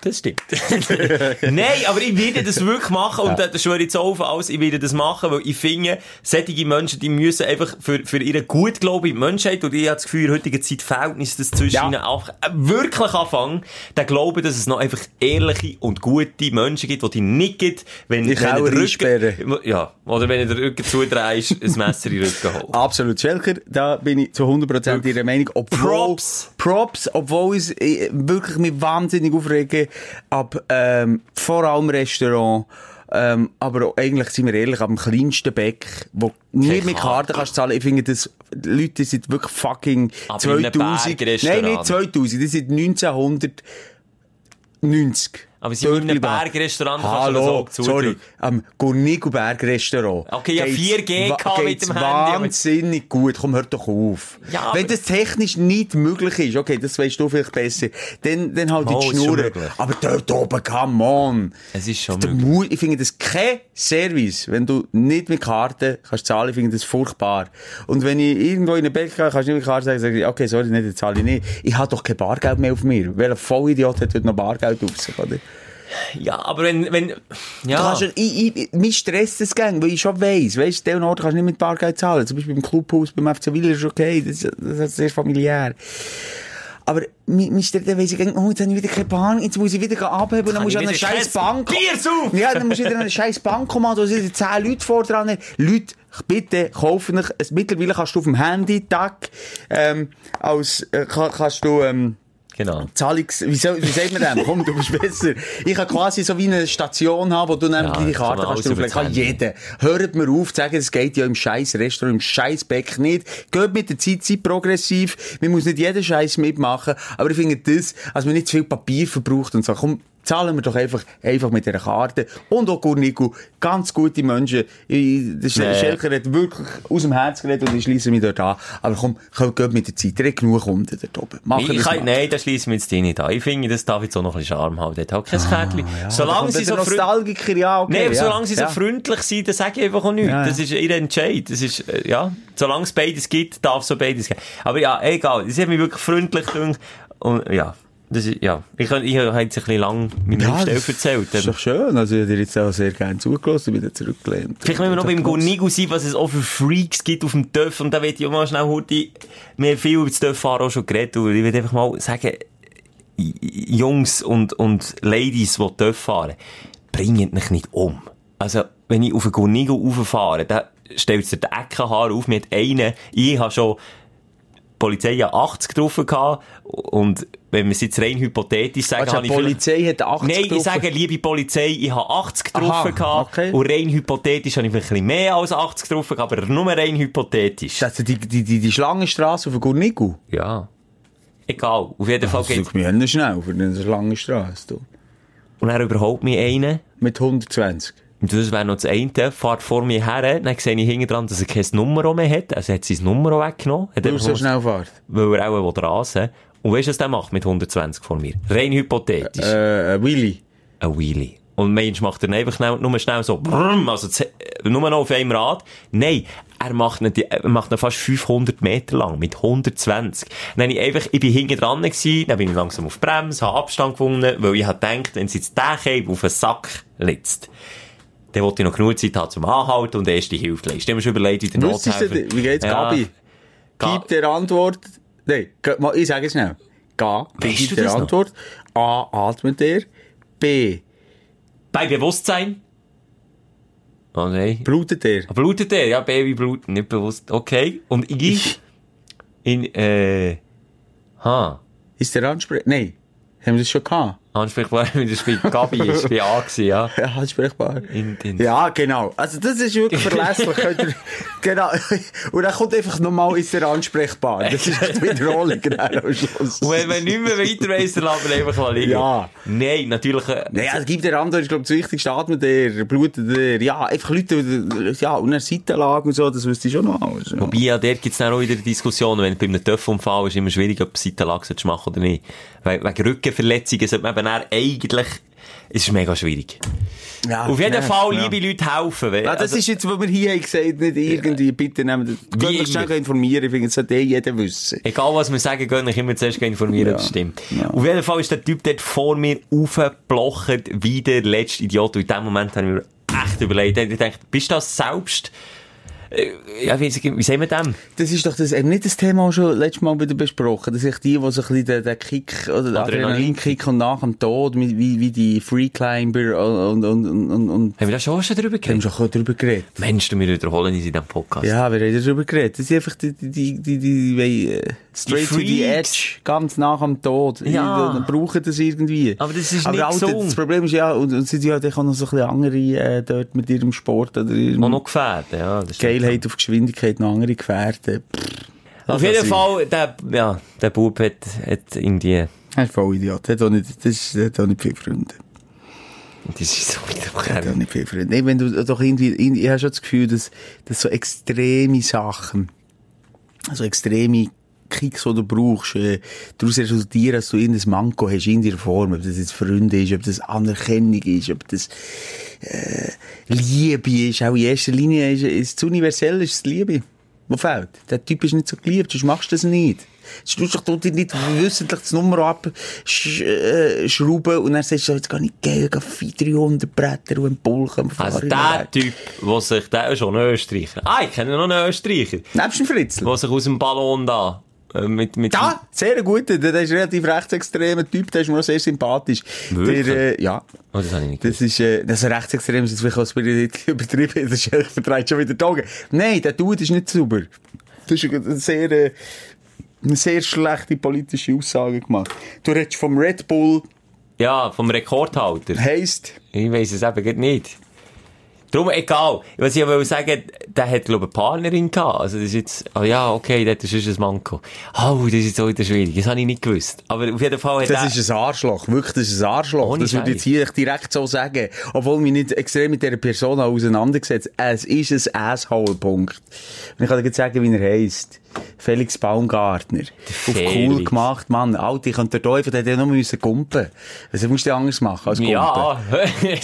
Das stimmt. Nein, aber ich werde das wirklich machen und das schwöre ich jetzt auf alles, ich werde das machen, weil ich finde, solche Menschen, die müssen einfach für, für ihre Gutglaube in die Menschheit, und ich habe das Gefühl, in heutiger Zeit Verhältnis, das zwischen Ja. ihnen auch, äh, wirklich anfangen, den Glauben, dass es noch einfach ehrliche und gute Menschen gibt, die die nicht gibt, wenn, Die wenn der einsperren. ja, oder wenn du den Rücken zudrehst, ein Messer in den Rücken holt. Absolut. Schelker, da bin ich zu 100% Ihrer Meinung. Obwohl, Props. Props, obwohl ich äh, wirklich mich wahnsinnig aufrege, ab, ähm, vor allem Restaurant, ähm, aber eigentlich, sind wir ehrlich, ab dem kleinsten Beck, wo nie mit Karte. Kannst zahlen. Ich finde, das, die Leute sind wirklich fucking Aber in einem 2000. Bergrestaurant. Nein, nicht 2000, die sind 1990. Aber sie in einem Bergrestaurant kannst du das Hallo, auch zudrücken. sorry, am Gurnigelberg Restaurant. Okay, ja, Geht's 4G wa- gehabt mit dem Handy, wahnsinnig gut. Komm, hör doch auf. Ja, Wenn das technisch nicht möglich ist, okay, das weißt du vielleicht besser, dann, dann halt Oh, die Schnur. Aber dort oben, come on. Es ist schon möglich. Mu- Ich finde das kein Service, wenn du nicht mit Karte kannst zahlen, ich finde das furchtbar. Und wenn ich irgendwo in eine Bäcker gehe, kannst du nicht mit Karte sagen, sage ich, okay, sorry, nicht, jetzt zahle ich nicht. Ich habe doch kein Bargeld mehr auf mir. Welcher Vollidiot hat dort noch Bargeld auf sich, oder? Ja, aber wenn, wenn, Du ja. ja- ich, ich, mich stresst das gang, weil ich schon weiss, weisst, an Ort kannst du nicht mit Bargeld zahlen. Zum Beispiel beim Clubhaus, beim FC Willer ist okay, das, das ist sehr familiär. Aber mich, mich stresst, dann weiss ich, oh, jetzt habe ich wieder keine Bahn, jetzt muss ich wieder abheben, und dann muss ich an eine scheiß Bank. Bier saufen? Ja, dann muss ich wieder an eine scheiß Bank kommen, da sind 10 Leute vor dran. Leute, bitte, kaufen euch, mittlerweile kannst du auf dem Handy, Tag, ähm, als, äh, kann, kannst du, ähm, Genau. Zahlungs... Wie, soll, wie sagt man dem? Komm, du bist besser. Ich kann quasi so wie eine Station haben, wo du dann Ja, deine Karte kannst drauflegen. Kann jeder. Hört mir auf zu sagen, es geht ja im scheiß Restaurant, im scheiß Beck nicht. Geht mit der Zeit, seid progressiv. Man muss nicht jeden Scheiß mitmachen. Aber ich finde das, also man nicht zu viel Papier verbraucht und so. Komm, Zahlen wir doch einfach, einfach mit dieser Karte. Und auch Gurniku, ganz gute Menschen. Der Nee. Schelker hat wirklich aus dem Herz geredet und ich schließe mich dort an. Aber komm, komm, geht mit der Zeit. Ihr habt genug Kunden dort oben. Machen Ich das kann, nein, das schließen wir jetzt die nicht an. Ich finde, das darf jetzt auch noch ein bisschen Charme haben. Dort hat kein Kärtchen. Ah, Ja, solange da sie so der freundlich... Nostalgiker, ja, okay. Nein, aber ja. solange sie so ja. freundlich sind, dann sage ich einfach auch nichts. Ja, ja. Das ist ihr Entscheid. Das ist, äh, ja, solange es beides gibt, darf es so beides geben. Aber ja, egal. Sie haben mich wirklich freundlich gedacht. Und, ja. Das ist, ja. Ich, kann- ich habe jetzt ein bisschen lang meine Ja, das erzählt. Das ist doch schön. Also, ich habe dir jetzt auch sehr gerne zugelassen, wieder zurückgelehnt. Vielleicht müssen wir noch beim Gornigo sein, was es auch für Freaks gibt auf dem Dörf. Und da will ich auch mal schnell heute, wir haben viel über das Dörffahren auch schon geredet. Und ich will einfach mal sagen, Jungs und, und Ladies, die Dörf fahren, bringen mich nicht um. Also, wenn ich auf einen Gornigo rauffahre, dann stellt sich der Eckenhaar auf mit einen. Ich habe schon Polizei ja 80 getroffen gehabt. Und wenn wir es jetzt rein hypothetisch sagen, Also, habe ich vielleicht- Polizei hat 80 Nein, ich getroffen. sage, liebe Polizei, ich habe 80 getroffen Aha, gehabt. okay. Und rein hypothetisch habe ich ein bisschen mehr als 80 getroffen gehabt, aber nur rein hypothetisch. Also, die, die, die, die Schlangenstrasse auf der Gurniku. Ja. Egal. Auf jeden Fall Das geht's. ist mir schnell für eine Schlangenstrasse. Du. Und er überholt mich einen. Mit 120. Und das wäre noch das eine. Fährt vor mir her. Dann sehe ich hinten dran, dass er kein Nummer mehr hat. Also hat sein Nummer weggenommen. Hat Weil er so schnell fährt. Weil er auch rasen. Und weißt du, was der macht mit 120 vor mir? Rein hypothetisch. Äh, äh, Willy. ein Wheelie. Und Mensch macht dann einfach schnell, nur schnell so, brumm, also z- nur noch auf einem Rad. Nein, er macht ihn, er macht ihn fast 500 Meter lang, mit 120. Dann ich einfach, ich bin hinten dran gewesen, dann bin ich langsam auf Bremse, habe Abstand gewonnen, weil ich habe gedacht, wenn sie jetzt den Cape auf den Sack letzt, dann wollte ich noch genug Zeit haben zum Anhalten und erste Hilfe leisten. Habe mir schon überlegt, wie der du, Nothelfer... wie geht's, Ja. Gabi? Ga- Gib der Antwort. Nein, ich sage es schnell. Ga, gib du der das noch? Antwort. A, atmet er. B, Bei Bewusstsein? Oh nein. blutet er. Ah, Blutet er? Ja, Baby blutet, nicht bewusst. Okay. Und ich? In, äh, ha. Ist der Ansprech... Nein, haben wir das schon gehabt? Ansprechbar, wie das bei Gabi ist, bei A gewesen, ja. Ja, ansprechbar. In, in, Ja, genau. Also, das ist wirklich verlässlich. Ihr- genau. Und dann kommt einfach nochmal, ist er ansprechbar. Das ist die Wiederholung genau am Schluss. Und wenn wir nicht mehr weiter weiss, dann lassen wir einfach mal liegen. Ja. Nein, natürlich, äh, Nein, also gibt der Antwort, ist, glaube ich, das Wichtigste. Atmet er, blutet er. Ja, einfach Leute, ja, und eine Seitenlage und so, das wüsste ich schon noch alles. Ja. Wobei, ja, dort gibt's dann auch wieder Diskussionen, wenn bei einem Töpfunfall ist immer schwierig, ob Seitenlage machen oder nicht. Weil, wegen Rückenverletzungen sollte man eben dann eigentlich, es ist mega schwierig. Ja, Auf jeden ja, Fall, ja. liebe Leute, helfen. Ja, das also- ist jetzt, was wir hier haben gesagt nicht irgendwie, bitte nehmen, könnt euch schnell informieren, ich finde, das sollte eh jeder wissen. Egal was wir sagen, gehen ich immer zuerst informieren, Ja. es stimmt. Ja. Auf jeden Fall ist der Typ dort vor mir aufgeblochert, wie der letzte Idiot. Und in dem Moment habe ich mir echt überlegt, ich dachte, bist du das selbst? Ja, wie, wie sagen wir dem? Das ist doch das, eben nicht das Thema schon letztes Mal wieder besprochen, dass ich die, die so ein bisschen den, den Kick, oder den. Adrenalinkick und nach dem Tod, wie, wie, die Freeclimber und, und, und, und, und, Haben wir da schon schon drüber wir haben geredet? schon darüber geredet. Mensch, du, wir wiederholen uns in diesem Podcast. Ja, wir haben darüber geredet. Das sind einfach die, die, die, die, die, die äh, straight to the edge, ganz nach dem Tod. Ja. Die brauchen das irgendwie. Aber das ist Aber nicht Alter, gesund. Das Problem ist ja, und, und sind ja dann auch noch so ein bisschen andere, äh, dort mit ihrem Sport oder ihrem Auch noch gefährden, ja. Das. Geilheit auf Geschwindigkeit noch andere gefährden. Pff. Auf Lass jeden sein. Fall, der, ja, der Bub hat, hat irgendwie, Er ist voll Idiot. Er hat auch nicht, das ist, hat auch nicht viele Freunde. das ist so Er hat auch nicht viele Freunde. Nee, wenn du doch irgendwie, irgendwie- ich habe schon das Gefühl, dass, dass so extreme Sachen, also extreme Kicks, die du brauchst, äh, daraus resultieren, dass du irgendein Manko hast in deiner Form, ob das jetzt Freunde ist, ob das Anerkennung ist, ob das äh, Liebe ist, auch in erster Linie ist, ist das Universelle ist das Liebe. Wo fehlt? Der Typ ist nicht so geliebt, sonst machst du das nicht. Sonst tust du doch dort nicht wissentlich das Nummer abschrauben und dann sagst du, jetzt gehe ich geil, gehe 300 Bretter und einen Bullen Also der Typ, der sich, der ist schon ein Österreicher. Ah, ich kenne noch einen Österreicher, Nebst dem Fritzl. der sich aus dem Ballon da, äh, mit, mit, Ja, sehr guter, der ist ein relativ rechtsextremer Typ, der ist mir auch sehr sympathisch. Wirklich? Der, äh, ja. Oh, das habe ich nicht Das ist, äh, das ist rechtsextrem, das ist vielleicht auch ein übertrieben, das ist, ich vertreibe schon wieder die Augen. Nein, der Dude ist nicht sauber. Das ist eine sehr, äh, eine sehr schlechte politische Aussage gemacht. Du redest vom Red Bull, Ja, vom Rekordhalter. heisst, Ich weiss es eben nicht. Darum, egal. Was ich will sagen, der hat, glaube ich, eine Partnerin gehabt. Also, das ist jetzt, ah ja, okay, das ist ein Manko. Oh, das ist jetzt auch wieder schwierig. Das habe ich nicht gewusst. Aber auf jeden Fall hat er... Das ist ein Arschloch. Wirklich, das ist ein Arschloch. Ohne das würde ich jetzt hier direkt so sagen. Obwohl mich nicht extrem mit dieser Person auseinandergesetzt. Es ist ein Asshole-Punkt. Und ich kann dir jetzt sagen, wie er heisst. Felix Baumgartner. Auf cool gemacht, Mann. Alter, ich könnte da einfach, der hätte nur müssen gumpen. Also musst du anders machen als gumpen. ja,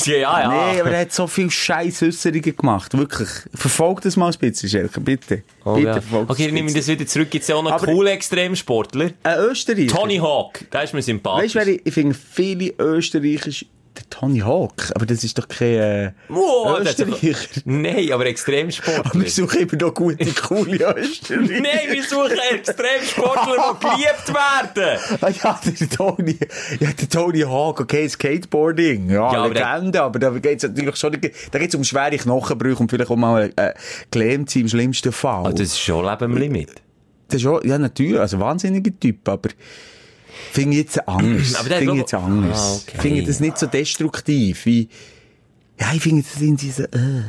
ja, ja. Nee, aber er hat so viel scheiß Äußerungen gemacht. Wirklich. Verfolgt das mal ein bisschen, Schelke, bitte. Oh, bitte, ja. Okay, dann nehme ich das wieder zurück. Jetzt ja auch noch Aber- coole Extremsportler. Ein Österreicher. Tony Hawk, der ist mir sympathisch. Weißt du, ich, ich finde viele Österreicher, der Tony Hawk, aber das ist doch kein äh, Österreicher. Nein, aber Aber Extremsportler. wir suchen immer noch gute, coole Österreicher. Nein, wir suchen Extremsportler, die geliebt werden. Ah, ja, der Tony, ja, der Tony Hawk, okay, Skateboarding, ja, Ja, aber Legende, aber da geht's natürlich schon, da geht's um schwere Knochenbrüche und vielleicht auch mal, äh, gelähmt sein im schlimmsten Fall. Ah, das ist schon Leben am Limit. Das ist schon, ja, natürlich, also wahnsinniger Typ, aber finde ich jetzt anders. Aber finde ich jetzt anders. Ah, okay. Finde ich das nicht so destruktiv wie, ja, ich finde das in diese, äh.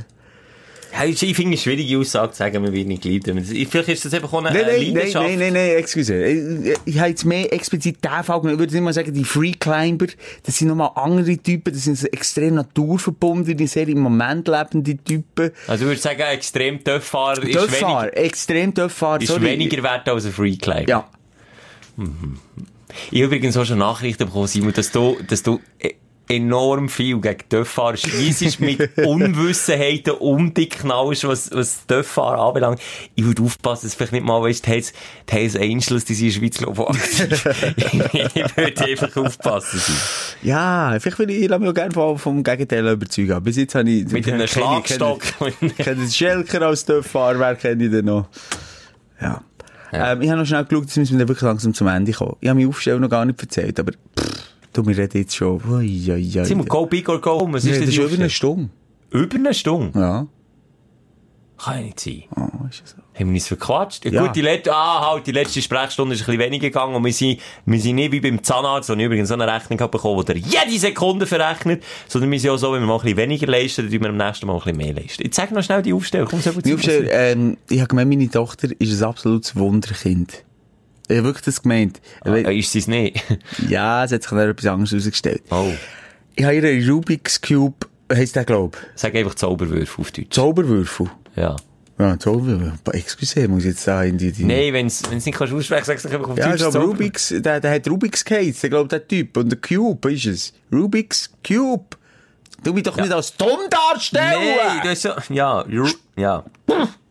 Ja, ich finde es schwierige Aussage zu sagen, wir werden nicht geliebt. Vielleicht ist das einfach auch eine, Nein, nein, nein, Leidenschaft. nein, nein, nein, excuse. Ich, ich habe jetzt mehr explizit den Fall genommen. Ich würde nicht mal sagen, die Free Climber, das sind nochmal andere Typen, das sind so extrem naturverbundene, sehr im Moment lebende Typen. Also ich würde sagen, extrem Töfffahrer ist, weniger, extrem Töfffahrer. ist weniger wert als ein Freeclimber. Ja. Ich habe übrigens auch schon Nachrichten bekommen, Simon, dass du, dass du e- enorm viel gegen Töfffahrer schliessest, mit Unwissenheiten um dich knallst, was, was Töfffahrer anbelangt. Ich würde aufpassen, dass vielleicht nicht mal weißt, die Hells, Hells Angels, die sind in der Schweiz, glaube ich, ich, würde einfach aufpassen. Simon. Ja, vielleicht will ich, ich lasse mich auch gerne vom, vom Gegenteil überzeugen. Bis jetzt habe ich... Mit einem Schlagstock. Ich kenne Schelker als Töfffahrer, wer kenne ich denn noch? Ja. Ähm, ich habe noch schnell geschaut, jetzt müssen wir dann wirklich langsam zum Ende kommen. Ich habe meine Aufstellung noch gar nicht erzählt, aber pff, du, wir reden jetzt schon. Ui, ui, ui. Simon, go big or go home. Was ist denn schon über eine? Stunde. Über eine Stunde? Ja. Kann ja nicht sein. Oh, ist ja so. Haben wir uns verquatscht? Ja. Gut, die letzte, ah, halt, die letzte Sprechstunde ist ein bisschen weniger gegangen und wir sind, wir sind nicht wie beim Zahnarzt, wo ich übrigens so eine Rechnung habe bekommen, wo der jede Sekunde verrechnet, sondern wir sind auch so, wenn wir mal ein bisschen weniger leisten, dann tun wir am nächsten Mal ein bisschen mehr leisten. Jetzt sag noch schnell die Aufstellung. Komm, so Die Aufstellung, ähm, ich habe gemeint, meine Tochter ist ein absolutes Wunderkind. Ich habe wirklich das gemeint. Ah, ist sie es nicht? Ja, es hat sich dann etwas anderes herausgestellt. Oh. Ich habe ihren Rubik's Cube, heisst der, glaube ich, Sag einfach Zauberwürfel auf Deutsch. Zauberwürfel. Ja. Ja, Zauberwürfel. Excuse, muss ich jetzt in die... die Nein, wenn's, wenn's nicht kannst aussprechen, sag's doch einfach auf Ja, ist aber Zauber- Rubik's, der, der hat Rubik's geheißen, ich glaube, der Typ. Und der Cube ist es. Rubik's Cube. Du mich doch nicht als dumm darstellen! Nein, das ist so, ja, Ru ja.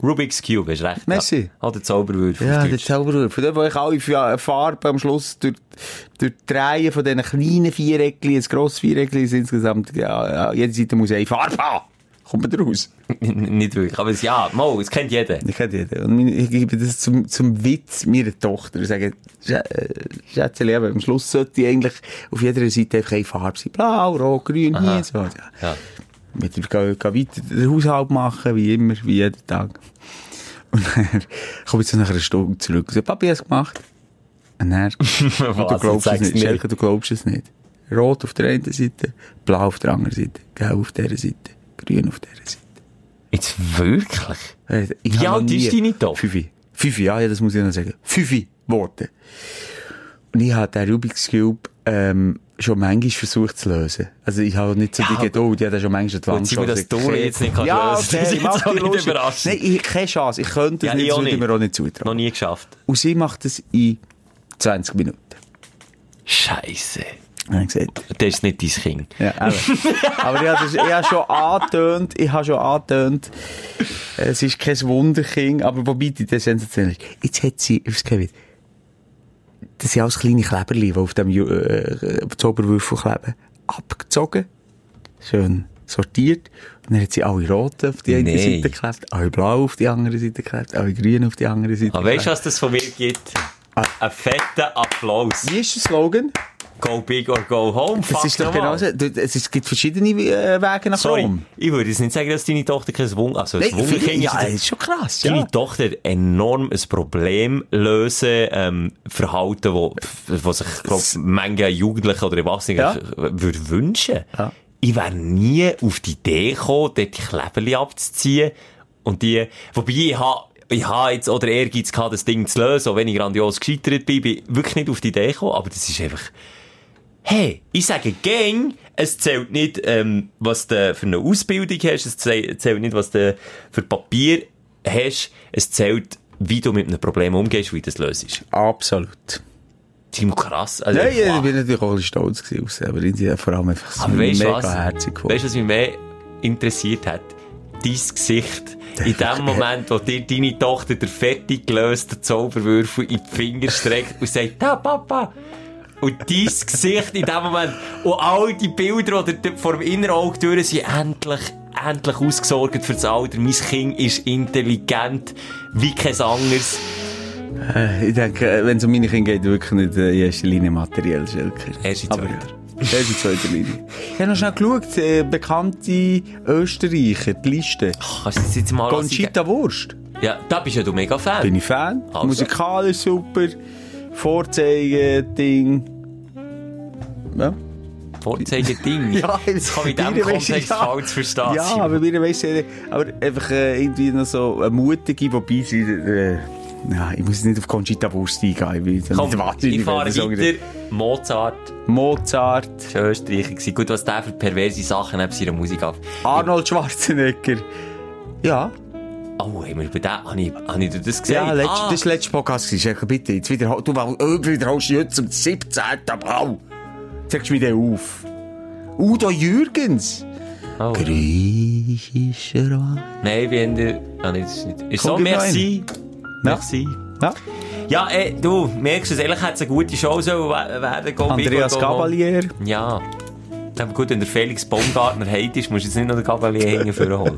Rubik's Cube, hast recht. Merci. Ja. Oder Zauberwürfel Ja, der. Zauberwürfel. Da, wo ich alle Fa- Farben am Schluss durch, durch die Reihe von diesen kleinen Viereckchen, ein grosses Viereckchen ist insgesamt, ja, ja, jede Seite muss eine Farbe haben. Kommt man raus. nicht wirklich, aber es, ja, Mo, es kennt jeder. Ich kenne jeden. Und ich gebe das zum, zum Witz meiner Tochter. Ich sage, äh, Schätzchen, aber am Schluss sollte eigentlich auf jeder Seite einfach eine Farbe sein. Blau, rot, grün, hier, so. Ja. Gehen gehen weiter den Haushalt machen, wie immer, wie jeden Tag. Und dann komme ich so nach einer Stunde zurück und sage, Papi, hast du gemacht? Und dann, du Was? glaubst Jetzt es nicht. nicht. Schelke, du glaubst es nicht. Rot auf der einen Seite, blau auf der anderen Seite, gelb auf der Seite, grün auf der Seite. Jetzt wirklich? Ich Wie noch alt ist deine Tochter? Fünfi. Fünfi, ja, ja, das muss ich noch sagen. Fünfi Worte. Und ich habe den Rubik's Cube ähm, schon manchmal versucht zu lösen. Also ich habe nicht so Ja, die Geduld, ich habe schon manchmal an die Wand geschossen. dass du jetzt nicht ja, lösen, das okay, ist ich jetzt mach auch nicht überraschend. Nein, ich keine Chance. Ich könnte Ja, es nicht, ich das würde ich nicht. mir auch nicht Noch zutrauen. nie geschafft. Und sie macht es in 20 Minuten. Scheiße. Habe ich gesagt. Das ist nicht dein Kind. Ja. Aber ich habe, das, ich habe schon angetönt, ich habe schon angetönt, es ist kein Wunderkind, aber wobei die das sensationell ist. Jetzt hat sie, aufs Kevin, das sind alles kleine Kleberli, die auf dem äh, Zauberwürfel kleben, abgezogen, schön sortiert, und dann hat sie alle rote auf die eine Nee. Seite geklebt, alle blau auf die andere Seite geklebt, alle grün auf die andere Seite Aber weißt du, geklebt. was das von mir gibt? Ein fetter Applaus. Wie ist der Slogan? Go big or go home. Das Fuck ist doch genau so. Es, gibt verschiedene äh, Wege nach Sorry, Rom. ich würde jetzt nicht sagen, dass deine Tochter kein Wunder, also ein Nein, Wunderkind ist. ja, jetzt- ist schon krass. Deine Ja. Tochter enorm ein Problem lösen, ähm, Verhalten, wo, wo sich, glaub, manche Jugendliche oder Erwachsene Ja. würde wünschen. Ja. ich wäre nie auf die Idee gekommen, dort die Kleberli abzuziehen. Und die, wobei ich habe, ich habe jetzt oder Ehrgeiz gehabt, das Ding zu lösen, auch wenn ich grandios gescheitert bin, bin wirklich nicht auf die Idee gekommen, aber das ist einfach, hey, ich sage gang, es zählt nicht, ähm, was du für eine Ausbildung hast, es zählt nicht, was du für Papier hast, es zählt, wie du mit einem Problem umgehst, wie du das löst. Absolut. Ziemlich krass. Also, Nein, ja, ich bin natürlich auch stolz gewesen, aber ich bin vor allem einfach so Aber mega was? herzig geworden. Weißt du, was mich mehr interessiert hat? Dein Gesicht. In dem Moment, wo dir deine Tochter der fertig gelöste Zauberwürfel in die Finger streckt und sagt, da, Papa. Und dein Gesicht in dem Moment, und all die Bilder, die vor dem inneren Auge durch sind, endlich, endlich ausgesorgt für das Alter. Mein Kind ist intelligent, wie kein anderes. Äh, Ich denke, äh, wenn es um meine Kinder geht, wirklich nicht äh, in erster Linie materiell, Schelker. Erst in zweiter. Erst in zweiter Linie. Ich habe noch schnell geschaut, äh, bekannte Österreicher, die Liste. Kannst du das jetzt mal Conchita Wurst. Ja, da bist ja du mega Fan. Bin ich Fan. Also. Musikalisch super. Vorzeigen-Ding. Ja. Vorzeigen-Ding. Ja, das kann ich in diesem Kontext ja. falsch verstehen. Ja, aber wir weiss ja, aber einfach äh, irgendwie noch so eine mutige, wobei sie, äh, ja, ich muss nicht auf Conchita Wurst eingehen, ich Komm, ich fahre ich weiter. Mozart, Mozart, war Österreicher. gewesen. Gut, was der für perverse Sachen neben seiner Musik hat. Arnold Schwarzenegger. Ja, Oh, haben wir bei dem, habe ich, habe ich dir das gesagt? ja, letzt, ah, das war letzte Podcast. gewesen. Bitte, jetzt wiederhol, du wiederholst jetzt zum 17. Bau. Sagst du mir den auf? Udo Jürgens. oh. Griechischer Wein. Nein, wir haben ah, nee, das ist nicht. Ist so, merci. Merci. Ja. Ja, eh, du, merkst du, ehrlich hätte es eine gute Show we- werden, Andreas or go home. Gabalier. Ja. Aber gut, wenn der Felix Baumgartner heit ist, musst du jetzt nicht noch den Gabalier hängen holen.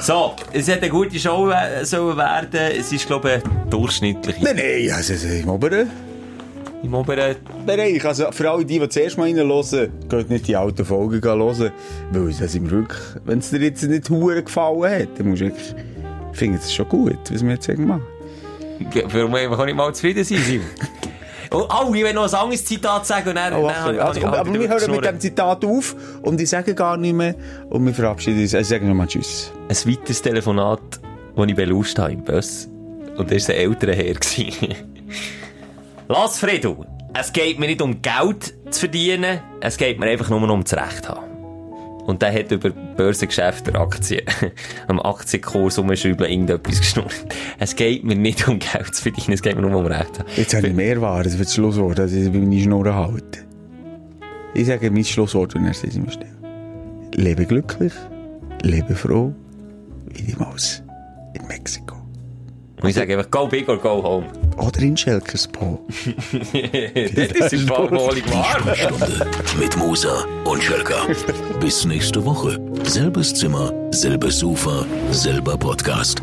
So, es hat eine gute Show we- sollen werden. Es ist, glaube ich, durchschnittlich Nein, nein, also im oberen im oberen. Bereich. Also für alle, die, die zuerst mal reinhören, geht nicht die alten Folgen hören, weil das im Rück, wenn es dir jetzt nicht hure gefallen hat, dann musst du wirklich, ich finde es schon gut, was wir jetzt machen. Warum man kann nicht mal zufrieden sein? Oh, oh, ich will noch ein anderes Zitat sagen und dann... Oh, dann ich- also, ich- aber ich wir hören mit dem Zitat auf und ich sage gar nicht mehr und wir verabschieden uns. Also ich sage nochmal Tschüss. ein weiteres Telefonat, das ich belust habe im Bus. Und das war ein älterer Herr. Lass, Fredo, es geht mir nicht um Geld zu verdienen, es geht mir einfach nur um das Recht zu haben. Und der hat über Börsengeschäfte der Aktien, am Aktienkurs umschreiben, irgendetwas geschnurrt. Es geht mir nicht um Geld zu verdienen, es geht mir nur um Recht. Jetzt habe ich mehr Ware, das wird das Schlusswort, dass ich meine Schnur halte. Ich sage mein Schlusswort und er steht immer still. Lebe glücklich, lebe froh, wie die Maus in Mexiko. Und ich sage einfach, go big or go home. Oder in Schelkerspo. das ist vollwohlig warm. Stunde mit Musa und Schelka. Bis nächste Woche. Selbes Zimmer, selbes Sofa, selber Podcast.